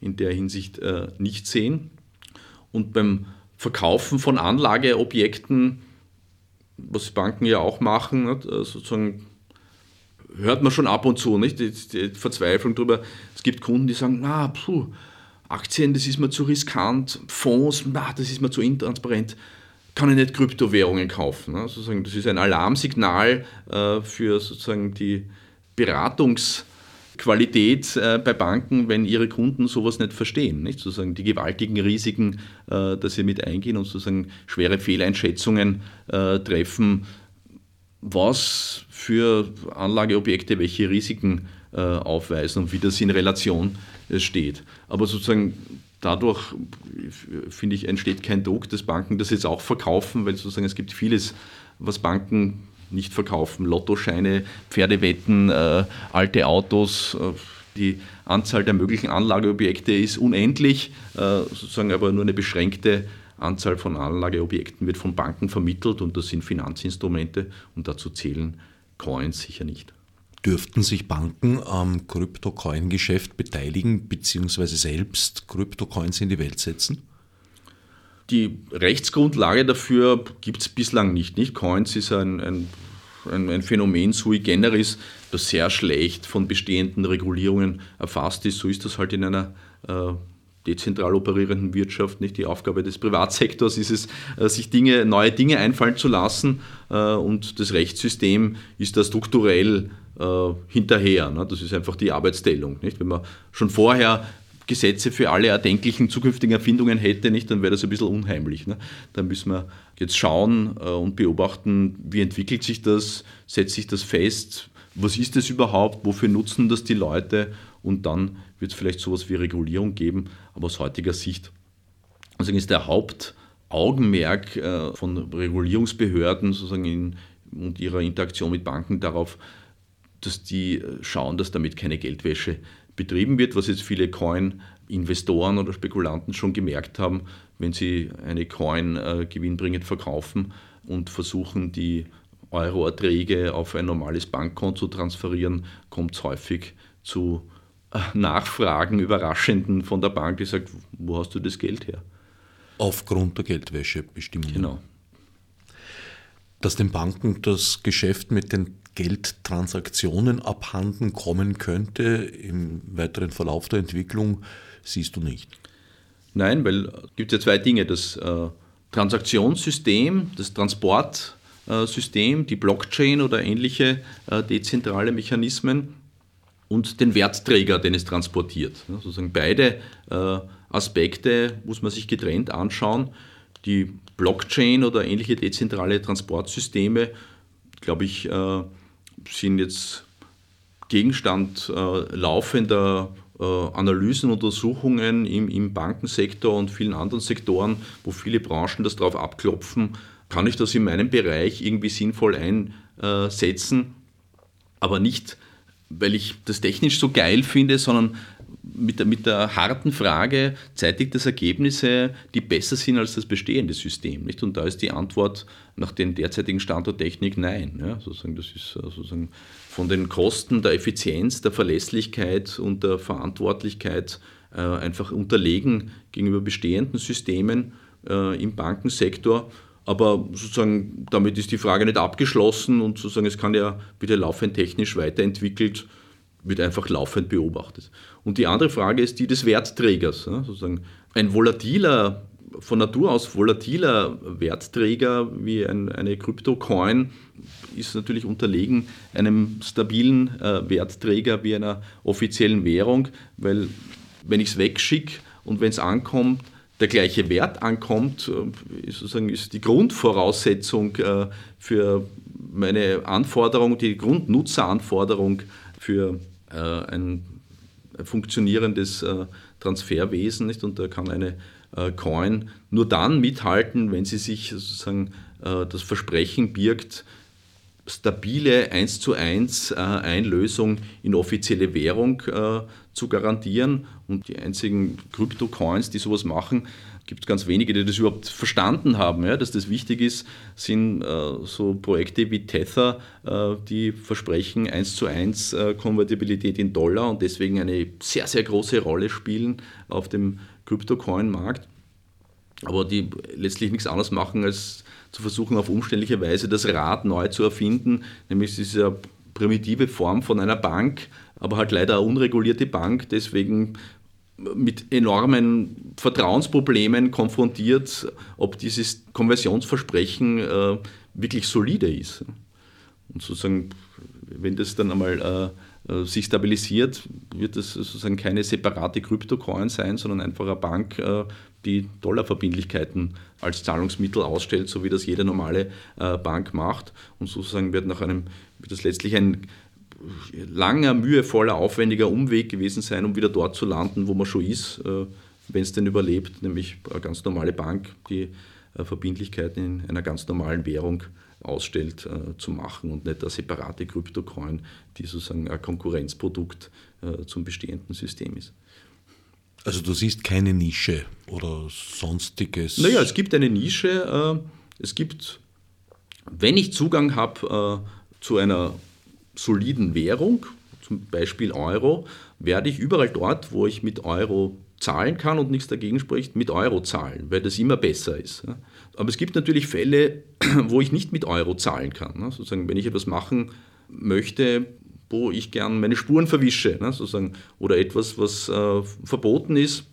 in der Hinsicht äh, nicht sehen. Und beim Verkaufen von Anlageobjekten, was Banken ja auch machen, nicht? Äh, sozusagen hört man schon ab und zu, nicht? Die, die Verzweiflung darüber. Es gibt Kunden, die sagen, na, puh, Aktien, das ist mir zu riskant, Fonds, na, das ist mir zu intransparent kann ich nicht Kryptowährungen kaufen. Ne? Das ist ein Alarmsignal äh, für sozusagen die Beratungsqualität äh, bei Banken, wenn ihre Kunden sowas nicht verstehen. Nicht? Sozusagen die gewaltigen Risiken, äh, dass sie mit eingehen und sozusagen schwere Fehleinschätzungen äh, treffen, was für Anlageobjekte welche Risiken äh, aufweisen und wie das in Relation äh, steht. Aber sozusagen dadurch, finde ich, entsteht kein Druck, dass Banken das jetzt auch verkaufen, weil sozusagen es gibt vieles, was Banken nicht verkaufen. Lottoscheine, Pferdewetten, äh, alte Autos, äh, die Anzahl der möglichen Anlageobjekte ist unendlich, äh, sozusagen aber nur eine beschränkte Anzahl von Anlageobjekten wird von Banken vermittelt und das sind Finanzinstrumente und dazu zählen Coins sicher nicht. Dürften sich Banken am Krypto-Coin-Geschäft beteiligen bzw. selbst Krypto-Coins in die Welt setzen? Die Rechtsgrundlage dafür gibt es bislang nicht. nicht. Coins ist ein, ein, ein, Phänomen sui generis, das sehr schlecht von bestehenden Regulierungen erfasst ist. So ist das halt in einer äh, dezentral operierenden Wirtschaft. Nicht die Aufgabe des Privatsektors ist es, äh, sich Dinge, neue Dinge einfallen zu lassen. Äh, und das Rechtssystem ist da strukturell äh, hinterher. Ne? Das ist einfach die Arbeitsteilung. Nicht? Wenn man schon vorher Gesetze für alle erdenklichen zukünftigen Erfindungen hätte, nicht, dann wäre das ein bisschen unheimlich. Ne? Da müssen wir jetzt schauen äh, und beobachten, wie entwickelt sich das, setzt sich das fest, was ist das überhaupt, wofür nutzen das die Leute und dann wird es vielleicht sowas wie Regulierung geben, aber aus heutiger Sicht deswegen ist der Hauptaugenmerk äh, von Regulierungsbehörden sozusagen in, und ihrer Interaktion mit Banken darauf, dass die äh, schauen, dass damit keine Geldwäsche betrieben wird, was jetzt viele Coin-Investoren oder Spekulanten schon gemerkt haben, wenn sie eine Coin äh, gewinnbringend verkaufen und versuchen, die Euroerträge auf ein normales Bankkonto zu transferieren, kommt es häufig zu äh, Nachfragen, überraschenden von der Bank, die sagt, wo hast du das Geld her? Aufgrund der Geldwäschebestimmungen. Genau. Dass den Banken das Geschäft mit den Geldtransaktionen abhanden kommen könnte im weiteren Verlauf der Entwicklung, siehst du nicht. Nein, weil es gibt ja zwei Dinge. Das äh, Transaktionssystem, das Transportsystem, die Blockchain oder ähnliche äh, dezentrale Mechanismen und den Wertträger, den es transportiert. Sozusagen beide äh, Aspekte muss man sich getrennt anschauen. Die Blockchain oder ähnliche dezentrale Transportsysteme, glaube ich, sind jetzt Gegenstand äh, laufender äh, Analysen, Untersuchungen im, im Bankensektor und vielen anderen Sektoren, wo viele Branchen das darauf abklopfen, kann ich das in meinem Bereich irgendwie sinnvoll einsetzen, aber nicht, weil ich das technisch so geil finde, sondern mit der, mit der harten Frage, zeitigt das Ergebnisse, die besser sind als das bestehende System? Nicht? Und da ist die Antwort nach dem derzeitigen Stand der Technik nein. Ja? Sozusagen, das ist äh, sozusagen von den Kosten, der Effizienz, der Verlässlichkeit und der Verantwortlichkeit äh, einfach unterlegen gegenüber bestehenden Systemen äh, im Bankensektor. Aber sozusagen damit ist die Frage nicht abgeschlossen und sozusagen es kann ja wieder laufend technisch weiterentwickelt wird einfach laufend beobachtet. Und die andere Frage ist die des Wertträgers. Sozusagen ein volatiler, von Natur aus volatiler Wertträger wie ein, eine Krypto-Coin ist natürlich unterlegen einem stabilen äh, Wertträger wie einer offiziellen Währung, weil wenn ich es wegschicke und wenn es ankommt, der gleiche Wert ankommt, äh, ist, sozusagen, ist die Grundvoraussetzung äh, für meine Anforderung, die Grundnutzeranforderung für äh, ein funktionierendes Transferwesen. Nicht? Und da kann eine Coin nur dann mithalten, wenn sie sich sozusagen das Versprechen birgt, stabile 1 zu 1 Einlösung in offizielle Währung zu garantieren. Und die einzigen Krypto-Coins, die sowas machen, gibt es ganz wenige, die das überhaupt verstanden haben, ja, dass das wichtig ist, sind äh, so Projekte wie Tether, äh, die versprechen 1 zu 1 äh, Konvertibilität in Dollar und deswegen eine sehr, sehr große Rolle spielen auf dem Krypto-Coin-Markt, aber die letztlich nichts anderes machen, als zu versuchen, auf umständliche Weise das Rad neu zu erfinden, nämlich diese primitive Form von einer Bank, aber halt leider eine unregulierte Bank, deswegen mit enormen Vertrauensproblemen konfrontiert, ob dieses Konversionsversprechen äh, wirklich solide ist. Und sozusagen, wenn das dann einmal äh, äh, sich stabilisiert, wird das sozusagen keine separate Kryptocoin sein, sondern einfach eine Bank, äh, die Dollarverbindlichkeiten als Zahlungsmittel ausstellt, so wie das jede normale äh, Bank macht. Und sozusagen wird nach einem, wird das letztlich ein langer, mühevoller, aufwendiger Umweg gewesen sein, um wieder dort zu landen, wo man schon ist, äh, wenn es denn überlebt, nämlich eine ganz normale Bank, die äh, Verbindlichkeiten in einer ganz normalen Währung ausstellt, äh, zu machen und nicht eine separate Kryptocoin, die sozusagen ein Konkurrenzprodukt zum bestehenden System ist. Also du siehst keine Nische oder sonstiges? Naja, es gibt eine Nische. Es gibt, wenn ich Zugang habe zu einer soliden Währung, zum Beispiel Euro, werde ich überall dort, wo ich mit Euro zahlen kann und nichts dagegen spricht, mit Euro zahlen, weil das immer besser ist. Aber es gibt natürlich Fälle, (clears throat) wo ich nicht mit Euro zahlen kann. Sozusagen, wenn ich etwas machen möchte, wo ich gern meine Spuren verwische, sozusagen, oder etwas, was äh, verboten ist,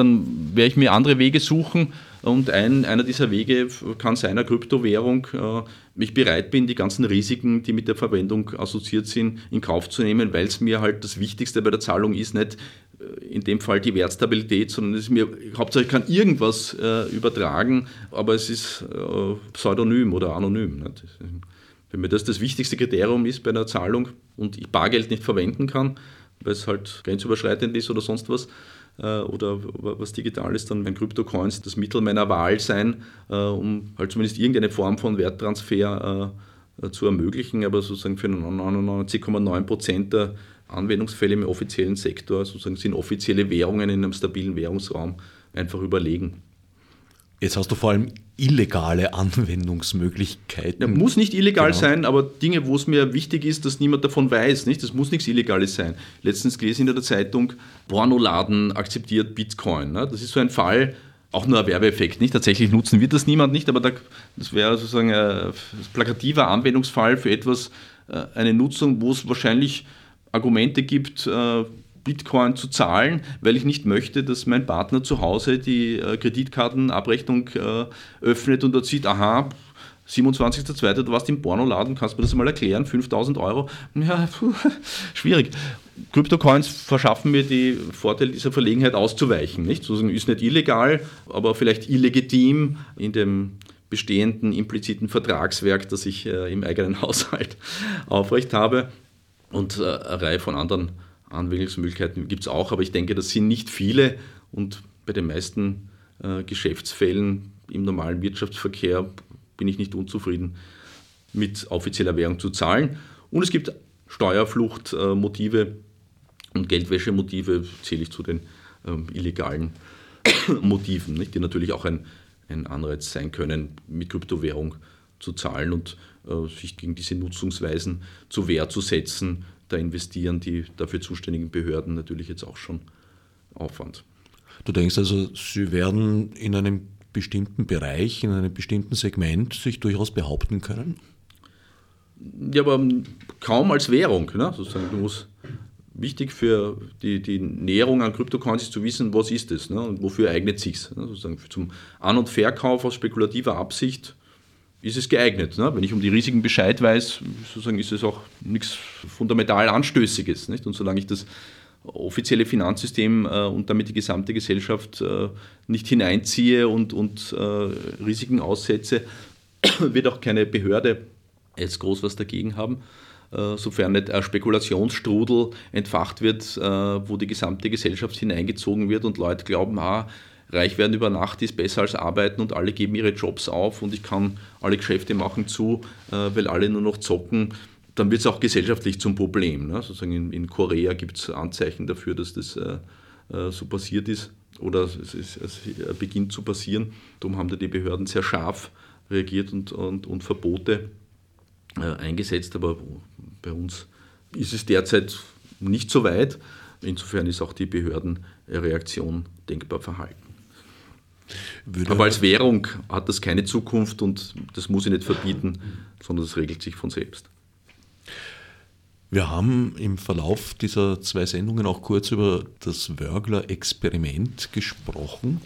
dann werde ich mir andere Wege suchen. Und ein, einer dieser Wege kann sein eine Kryptowährung. Äh, ich bereit bin, die ganzen Risiken, die mit der Verwendung assoziiert sind, in Kauf zu nehmen, weil es mir halt das Wichtigste bei der Zahlung ist, nicht äh, in dem Fall die Wertstabilität, sondern es ist mir hauptsächlich kann irgendwas äh, übertragen, aber es ist äh, pseudonym oder anonym. Nicht? Wenn mir das das wichtigste Kriterium ist bei einer Zahlung und ich Bargeld nicht verwenden kann, weil es halt grenzüberschreitend ist oder sonst was, oder was digital ist, dann werden Kryptocoins das Mittel meiner Wahl sein, äh, um halt zumindest irgendeine Form von Werttransfer äh, zu ermöglichen, aber sozusagen für 99,9 Prozent der Anwendungsfälle im offiziellen Sektor sozusagen sind offizielle Währungen in einem stabilen Währungsraum einfach überlegen. Jetzt hast du vor allem illegale Anwendungsmöglichkeiten. Ja, muss nicht illegal genau. sein, aber Dinge, wo es mir wichtig ist, dass niemand davon weiß. Nicht? Das muss nichts Illegales sein. Letztens gelesen in der Zeitung, Pornoladen akzeptiert Bitcoin. Ne? Das ist so ein Fall, auch nur ein Werbeeffekt. Nicht? Tatsächlich nutzen wird das niemand nicht, aber das wäre sozusagen ein plakativer Anwendungsfall für etwas, äh, eine Nutzung, wo es wahrscheinlich Argumente gibt, äh, Bitcoin zu zahlen, weil ich nicht möchte, dass mein Partner zu Hause die äh, Kreditkartenabrechnung äh, öffnet und dort sieht, aha, 27.02. du warst im Pornoladen, kannst du mir das mal erklären, 5000 Euro. Ja, puh, (laughs) schwierig. Kryptocoins verschaffen mir die Vorteile dieser Verlegenheit auszuweichen. Nicht? Sozusagen ist nicht illegal, aber vielleicht illegitim in dem bestehenden impliziten Vertragswerk, das ich äh, im eigenen (laughs) Haushalt aufrecht habe und äh, eine Reihe von anderen Anwendungsmöglichkeiten gibt es auch, aber ich denke, das sind nicht viele und bei den meisten äh, Geschäftsfällen im normalen Wirtschaftsverkehr bin ich nicht unzufrieden mit offizieller Währung zu zahlen. Und es gibt Steuerfluchtmotive äh, und Geldwäschemotive, zähle ich zu den ähm, illegalen (coughs) Motiven, nicht? die natürlich auch ein, ein Anreiz sein können, mit Kryptowährung zu zahlen und äh, sich gegen diese Nutzungsweisen zur Wehr zu setzen, da investieren die dafür zuständigen Behörden natürlich jetzt auch schon Aufwand. Du denkst also, sie werden in einem bestimmten Bereich, in einem bestimmten Segment sich durchaus behaupten können? Ja, aber kaum als Währung. Ne? Sozusagen, du musst wichtig für die, die Näherung an Kryptocoins ist zu wissen, was ist es ne? und wofür eignet es sich. Ne? Sozusagen zum An- und Verkauf aus spekulativer Absicht ist es geeignet. Ne? Wenn ich um die Risiken Bescheid weiß, sozusagen ist es auch nichts fundamental Anstößiges. Nicht? Und solange ich das offizielle Finanzsystem äh, und damit die gesamte Gesellschaft äh, nicht hineinziehe und, und äh, Risiken aussetze, (coughs) wird auch keine Behörde jetzt groß was dagegen haben, äh, sofern nicht ein Spekulationsstrudel entfacht wird, äh, wo die gesamte Gesellschaft hineingezogen wird und Leute glauben, ah, reich werden über Nacht ist besser als arbeiten und alle geben ihre Jobs auf und ich kann alle Geschäfte machen zu, äh, weil alle nur noch zocken dann wird es auch gesellschaftlich zum Problem. Ne? Sozusagen in, in Korea gibt es Anzeichen dafür, dass das äh, äh, so passiert ist oder es, ist, es, beginnt zu passieren. Darum haben da die Behörden sehr scharf reagiert und, und, und Verbote äh, eingesetzt. Aber bei uns ist es derzeit nicht so weit. Insofern ist auch die Behördenreaktion denkbar verhalten. Würde Aber als Währung hat das keine Zukunft und das muss ich nicht verbieten, sondern das regelt sich von selbst. Wir haben im Verlauf dieser zwei Sendungen auch kurz über das Wörgler-Experiment gesprochen.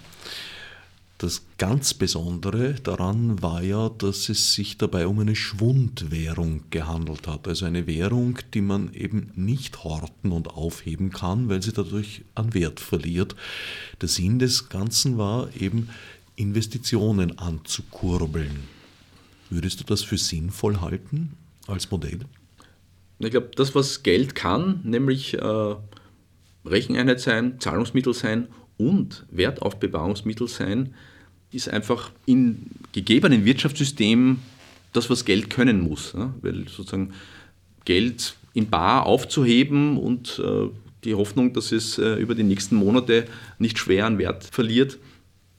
Das ganz Besondere daran war ja, dass es sich dabei um eine Schwundwährung gehandelt hat. Also eine Währung, die man eben nicht horten und aufheben kann, weil sie dadurch an Wert verliert. Der Sinn des Ganzen war eben, Investitionen anzukurbeln. Würdest du das für sinnvoll halten als Modell? Ich glaube, das, was Geld kann, nämlich äh, Recheneinheit sein, Zahlungsmittel sein und Wertaufbewahrungsmittel sein, ist einfach in gegebenen Wirtschaftssystemen das, was Geld können muss. Ja? Weil sozusagen Geld in Bar aufzuheben und äh, die Hoffnung, dass es äh, über die nächsten Monate nicht schwer an Wert verliert,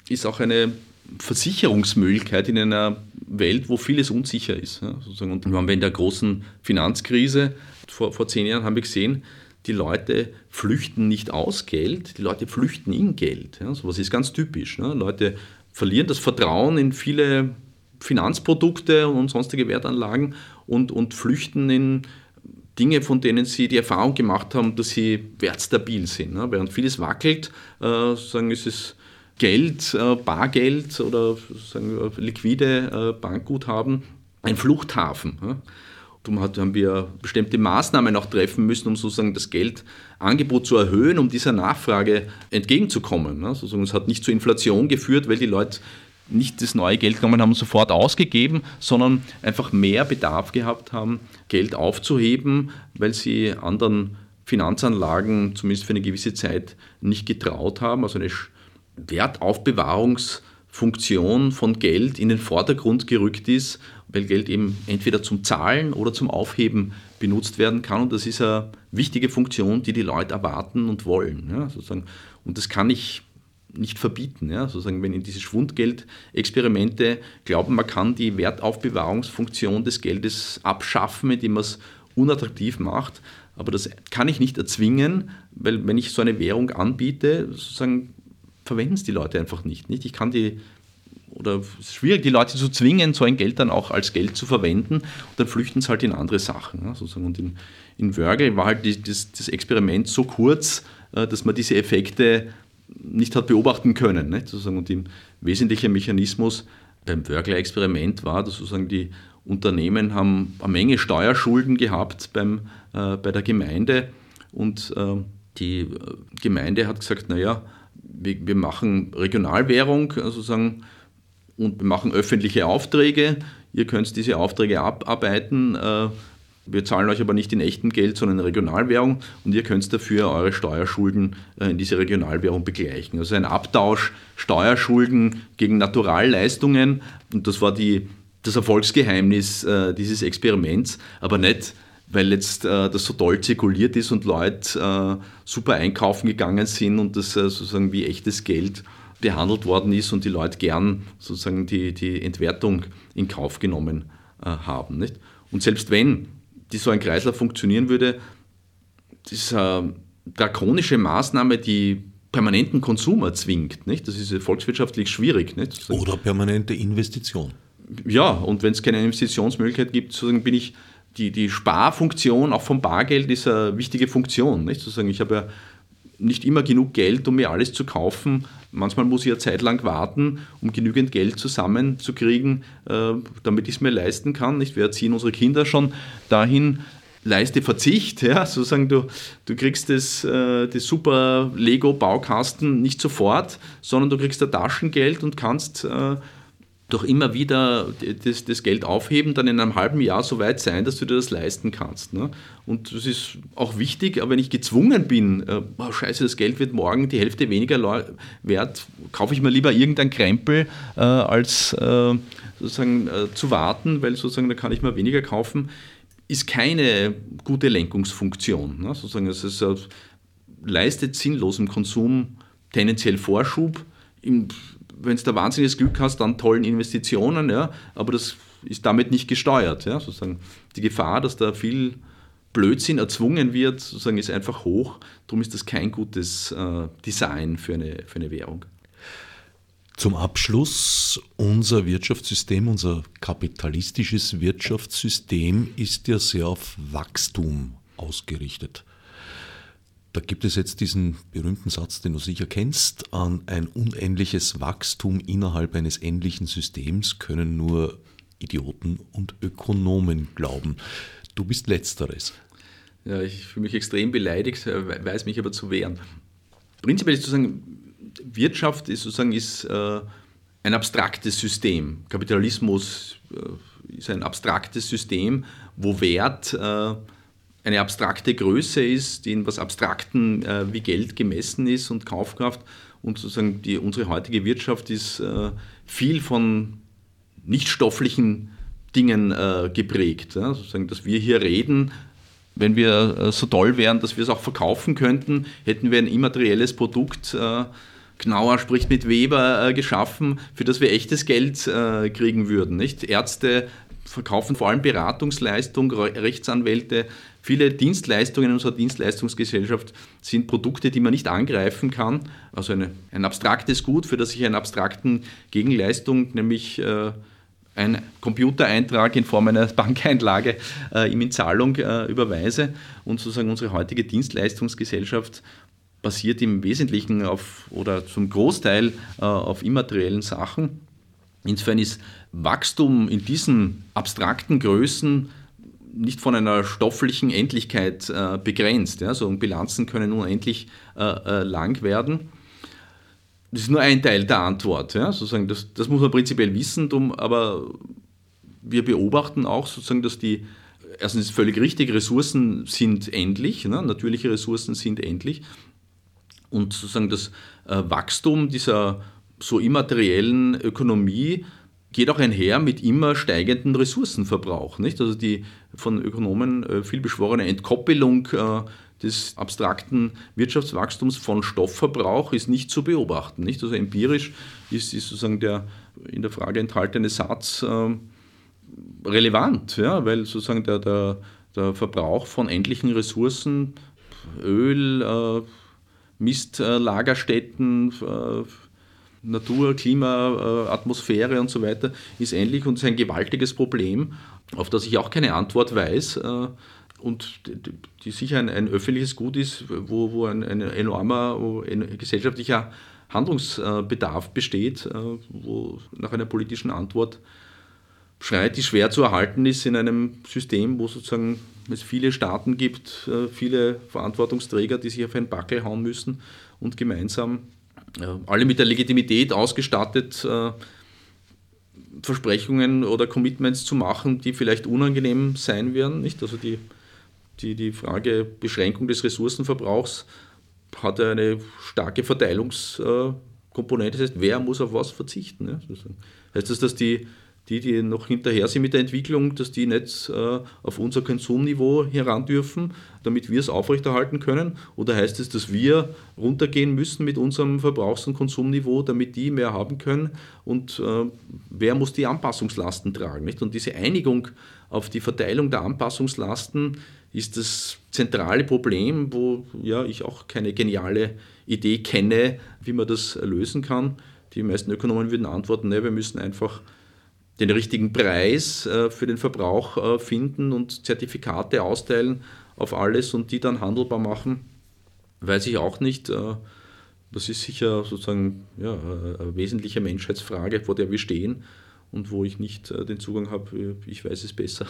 ist auch eine Versicherungsmöglichkeit in einer Welt, wo vieles unsicher ist. Ja, sozusagen. Und wir in der großen Finanzkrise vor, vor zehn Jahren, haben wir gesehen, die Leute flüchten nicht aus Geld, die Leute flüchten in Geld. Ja, sowas ist ganz typisch. Ne? Leute verlieren das Vertrauen in viele Finanzprodukte und sonstige Wertanlagen und, und flüchten in Dinge, von denen sie die Erfahrung gemacht haben, dass sie wertstabil sind. Ne? Während vieles wackelt, äh, sagen, ist es Geld, äh, Bargeld oder sagen wir, liquide äh, Bankguthaben ein Fluchthafen. Ja. Darum haben wir bestimmte Maßnahmen auch treffen müssen, um sozusagen das Geldangebot zu erhöhen, um dieser Nachfrage entgegenzukommen. Sozusagen es hat nicht zur Inflation geführt, weil die Leute nicht das neue Geld genommen haben und sofort ausgegeben, sondern einfach mehr Bedarf gehabt haben, Geld aufzuheben, weil sie anderen Finanzanlagen zumindest für eine gewisse Zeit nicht getraut haben. Also eine Wertaufbewahrungsfunktion von Geld in den Vordergrund gerückt ist, weil Geld eben entweder zum Zahlen oder zum Aufheben benutzt werden kann. Und das ist eine wichtige Funktion, die die Leute erwarten und wollen. Ja, sozusagen. Und das kann ich nicht verbieten. Ja, sozusagen, wenn in diese Schwundgeldexperimente glauben, man kann die Wertaufbewahrungsfunktion des Geldes abschaffen, indem man es unattraktiv macht. Aber das kann ich nicht erzwingen, weil wenn ich so eine Währung anbiete, sozusagen verwenden es die Leute einfach nicht. nicht? Ich kann die, oder es ist schwierig, die Leute zu zwingen, so ein Geld dann auch als Geld zu verwenden und dann flüchten sie halt in andere Sachen. Ja, sozusagen. Und in, in Wörgl war halt die, das, das, Experiment so kurz, äh, dass man diese Effekte nicht hat beobachten können. Nicht? Sozusagen. Und im wesentlichen Mechanismus beim Wörgler-Experiment war, dass sozusagen die Unternehmen haben eine Menge Steuerschulden gehabt beim, äh, bei der Gemeinde und äh, die äh, Gemeinde hat gesagt, naja, wir, wir machen Regionalwährung sozusagen und wir machen öffentliche Aufträge. Ihr könnt diese Aufträge abarbeiten. Äh, wir zahlen euch aber nicht in echtem Geld, sondern in Regionalwährung und ihr könnt dafür eure Steuerschulden äh, in diese Regionalwährung begleichen. Also ein Abtausch Steuerschulden gegen Naturalleistungen und das war die, das Erfolgsgeheimnis äh, dieses Experiments, aber nicht weil jetzt das so toll zirkuliert ist und Leute super einkaufen gegangen sind und das sozusagen wie echtes Geld behandelt worden ist und die Leute gern sozusagen die, die Entwertung in Kauf genommen äh, haben. Nicht? Und selbst wenn die so ein Kreislauf funktionieren würde, ist eine drakonische Maßnahme, die permanenten Konsum erzwingt. Nicht? Das ist volkswirtschaftlich schwierig. Nicht? Oder permanente Investition. Ja, und wenn es keine Investitionsmöglichkeit gibt, sozusagen bin ich die, die Sparfunktion auch vom Bargeld ist eine wichtige Funktion. Nicht? Sozusagen, ich habe ja nicht immer genug Geld, um mir alles zu kaufen. Manchmal muss ich ja zeitlang warten, um genügend Geld zusammenzukriegen, äh, damit ich es mir leisten kann. Nicht? Wir erziehen unsere Kinder schon dahin, leiste Verzicht, ja, sozusagen du, du kriegst das, äh, das super Lego-Baukasten nicht sofort, sondern du kriegst da Taschengeld und kannst äh, doch immer wieder das, das, Geld aufheben, dann in einem halben Jahr so weit sein, dass du dir das leisten kannst. Ne? Und das ist auch wichtig, aber wenn ich gezwungen bin, äh, oh, scheiße, das Geld wird morgen die Hälfte weniger wert, kaufe ich mir lieber irgendeinen Krempel, äh, als äh, sozusagen äh, zu warten, weil sozusagen da kann ich mir weniger kaufen, ist keine gute Lenkungsfunktion. Ne? Sozusagen, es ist, leistet sinnlosem Konsum tendenziell Vorschub. Im, wenn du da wahnsinniges Glück hast, dann tollen Investitionen, ja, aber das ist damit nicht gesteuert. Ja, sozusagen die Gefahr, dass da viel Blödsinn erzwungen wird, sozusagen ist einfach hoch. Darum ist das kein gutes äh, Design für eine, für eine Währung. Zum Abschluss, unser Wirtschaftssystem, unser kapitalistisches Wirtschaftssystem ist ja sehr auf Wachstum ausgerichtet. Da gibt es jetzt diesen berühmten Satz, den du sicher kennst, an ein unendliches Wachstum innerhalb eines endlichen Systems können nur Idioten und Ökonomen glauben. Du bist letzteres. Ja, ich fühle mich extrem beleidigt, äh, weiß mich aber zu wehren. Prinzipiell ist sozusagen, Wirtschaft ist sozusagen ist, äh, ein abstraktes System. Kapitalismus äh, ist ein abstraktes System, wo Wert äh, eine abstrakte Größe ist, die in was Abstrakten äh, wie Geld gemessen ist und Kaufkraft. Und sozusagen die, unsere heutige Wirtschaft ist äh, viel von nichtstofflichen Dingen äh, geprägt. Ja? Sozusagen, dass wir hier reden, wenn wir äh, so toll wären, dass wir es auch verkaufen könnten, hätten wir ein immaterielles Produkt. Äh, Knauer spricht mit Weber äh, geschaffen, für das wir echtes Geld kriegen würden. Nicht? Ärzte verkaufen vor allem Beratungsleistung, Rechtsanwälte, viele Dienstleistungen in unserer Dienstleistungsgesellschaft sind Produkte, die man nicht angreifen kann. Also eine, ein abstraktes Gut, für das ich eine abstrakten Gegenleistung, nämlich äh, ein Computereintrag in Form einer (laughs) Bankeinlage äh, ihm in Zahlung äh, überweise. Und sozusagen unsere heutige Dienstleistungsgesellschaft basiert im Wesentlichen auf oder zum Großteil äh, auf immateriellen Sachen. Insofern ist Wachstum in diesen abstrakten Größen nicht von einer stofflichen Endlichkeit äh, begrenzt. Ja? So Bilanzen können unendlich äh, äh, lang werden. Das ist nur ein Teil der Antwort. Ja? Sozusagen das, das muss man prinzipiell wissen, drum, aber wir beobachten auch, sozusagen, dass die, erstens ist völlig richtig, Ressourcen sind endlich, ne? natürliche Ressourcen sind endlich. Und sozusagen das äh, Wachstum dieser so immateriellen Ökonomie geht auch einher mit immer steigendem Ressourcenverbrauch. Nicht? Also die von Ökonomen äh, viel beschworene Entkoppelung äh, des abstrakten Wirtschaftswachstums von Stoffverbrauch ist nicht zu beobachten. Nicht? Also empirisch ist, ist sozusagen der in der Frage enthaltene Satz äh, relevant, ja? weil sozusagen der, der, der Verbrauch von endlichen Ressourcen, Öl, Mistlagerstätten, Natur, Klima, äh, Atmosphäre und so weiter ist ähnlich und ist ein gewaltiges Problem, auf das ich auch keine Antwort weiß äh, und die sicher ein, ein öffentliches Gut ist, wo, wo ein, ein enormer ein gesellschaftlicher Handlungsbedarf besteht, äh, wo nach einer politischen Antwort schreit, die schwer zu erhalten ist in einem System, wo sozusagen es viele Staaten gibt, viele Verantwortungsträger, die sich auf einen Backel hauen müssen und gemeinsam alle mit der Legitimität ausgestattet, äh, Versprechungen oder Commitments zu machen, die vielleicht unangenehm sein werden. Nicht? Also die, die, die Frage Beschränkung des Ressourcenverbrauchs hat eine starke Verteilungskomponente. Das heißt, wer muss auf was verzichten? Ja? Heißt das, dass die die, die noch hinterher sind mit der Entwicklung, dass die nicht äh, auf unser Konsumniveau heran dürfen, damit wir es aufrechterhalten können? Oder heißt es, dass wir runtergehen müssen mit unserem Verbrauchs- und Konsumniveau, damit die mehr haben können? Und äh, wer muss die Anpassungslasten tragen? Und diese Einigung auf die Verteilung der Anpassungslasten ist das zentrale Problem, wo ja, ich auch keine geniale Idee kenne, wie man das lösen kann. Die meisten Ökonomen würden antworten, ne, wir müssen einfach den richtigen Preis äh, für den Verbrauch äh, finden und Zertifikate austeilen auf alles und die dann handelbar machen, weiß ich auch nicht. Äh, das ist sicher sozusagen ja, eine wesentliche Menschheitsfrage, vor der wir stehen und wo ich nicht den Zugang habe, ich weiß es besser.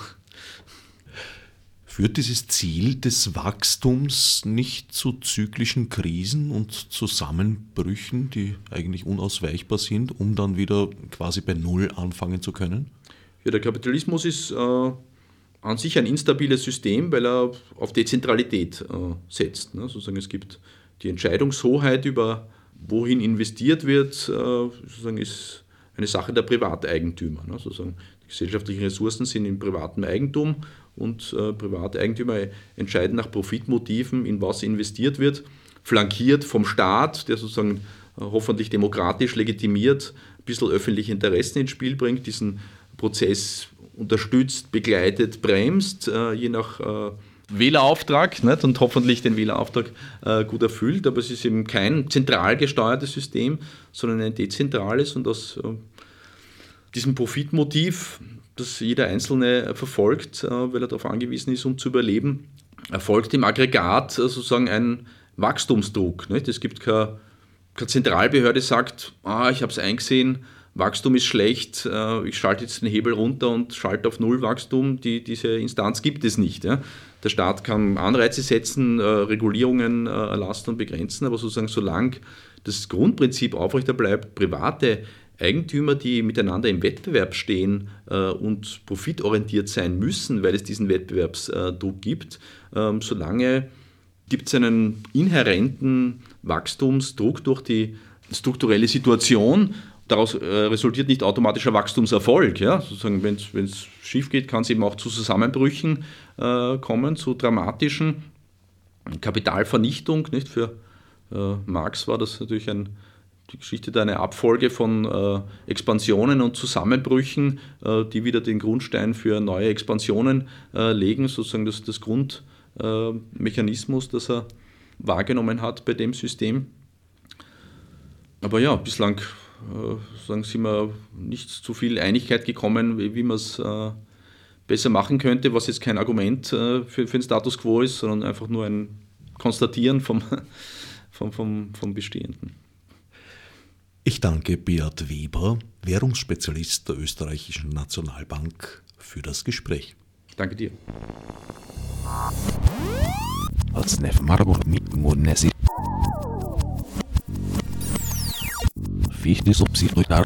Führt dieses Ziel des Wachstums nicht zu zyklischen Krisen und Zusammenbrüchen, die eigentlich unausweichbar sind, um dann wieder quasi bei Null anfangen zu können? Ja, der Kapitalismus ist äh, an sich ein instabiles System, weil er auf Dezentralität äh, setzt. Ne? Sozusagen es gibt die Entscheidungshoheit über wohin investiert wird, äh, sozusagen ist eine Sache der Privateigentümer. Ne? Sozusagen die gesellschaftlichen Ressourcen sind in privatem Eigentum und äh, Privateigentümer entscheiden nach Profitmotiven, in was investiert wird, flankiert vom Staat, der sozusagen äh, hoffentlich demokratisch legitimiert ein bisschen öffentliche Interessen ins Spiel bringt, diesen Prozess unterstützt, begleitet, bremst, äh, je nach äh, Wählerauftrag nicht? und hoffentlich den Wählerauftrag äh, gut erfüllt. Aber es ist eben kein zentral gesteuertes System, sondern ein dezentrales und aus äh, diesem Profitmotiv, das jeder Einzelne verfolgt, äh, weil er darauf angewiesen ist, um zu überleben, erfolgt im Aggregat äh, sozusagen ein Wachstumsdruck. Es gibt keine, Zentralbehörde, die sagt, ah, ich habe es eingesehen, Wachstum ist schlecht, äh, ich schalte jetzt den Hebel runter und schalte auf Nullwachstum. Die, diese Instanz gibt es nicht. Der Staat kann Anreize setzen, äh, Regulierungen äh, erlassen und begrenzen, aber sozusagen solange das Grundprinzip aufrechter bleibt, private Eigentümer, die miteinander im Wettbewerb stehen und profitorientiert sein müssen, weil es diesen Wettbewerbsdruck gibt, ähm, solange gibt es einen inhärenten Wachstumsdruck durch die strukturelle Situation daraus äh, resultiert nicht automatischer Wachstumserfolg. Ja? wenn es schief geht, kann es eben auch zu Zusammenbrüchen äh, kommen, zu dramatischen Kapitalvernichtung. Nicht? Für äh, Marx war das natürlich ein, die Geschichte da eine Abfolge von äh, Expansionen und Zusammenbrüchen, äh, die wieder den Grundstein für neue Expansionen äh, legen, sozusagen das, das Grundmechanismus, das er wahrgenommen hat bei dem System. Aber ja, bislang äh, sagen, sind wir nicht zu viel Einigkeit gekommen, wie, wie man es äh, besser machen könnte, was jetzt kein Argument äh, für, für den Status quo ist, sondern einfach nur ein Konstatieren vom, (laughs) vom, vom, vom Bestehenden. Ich danke Beat Weber, Währungsspezialist der Österreichischen Nationalbank, für das Gespräch. Danke dir. Als Nef Marburg mit Fiz de subsidiar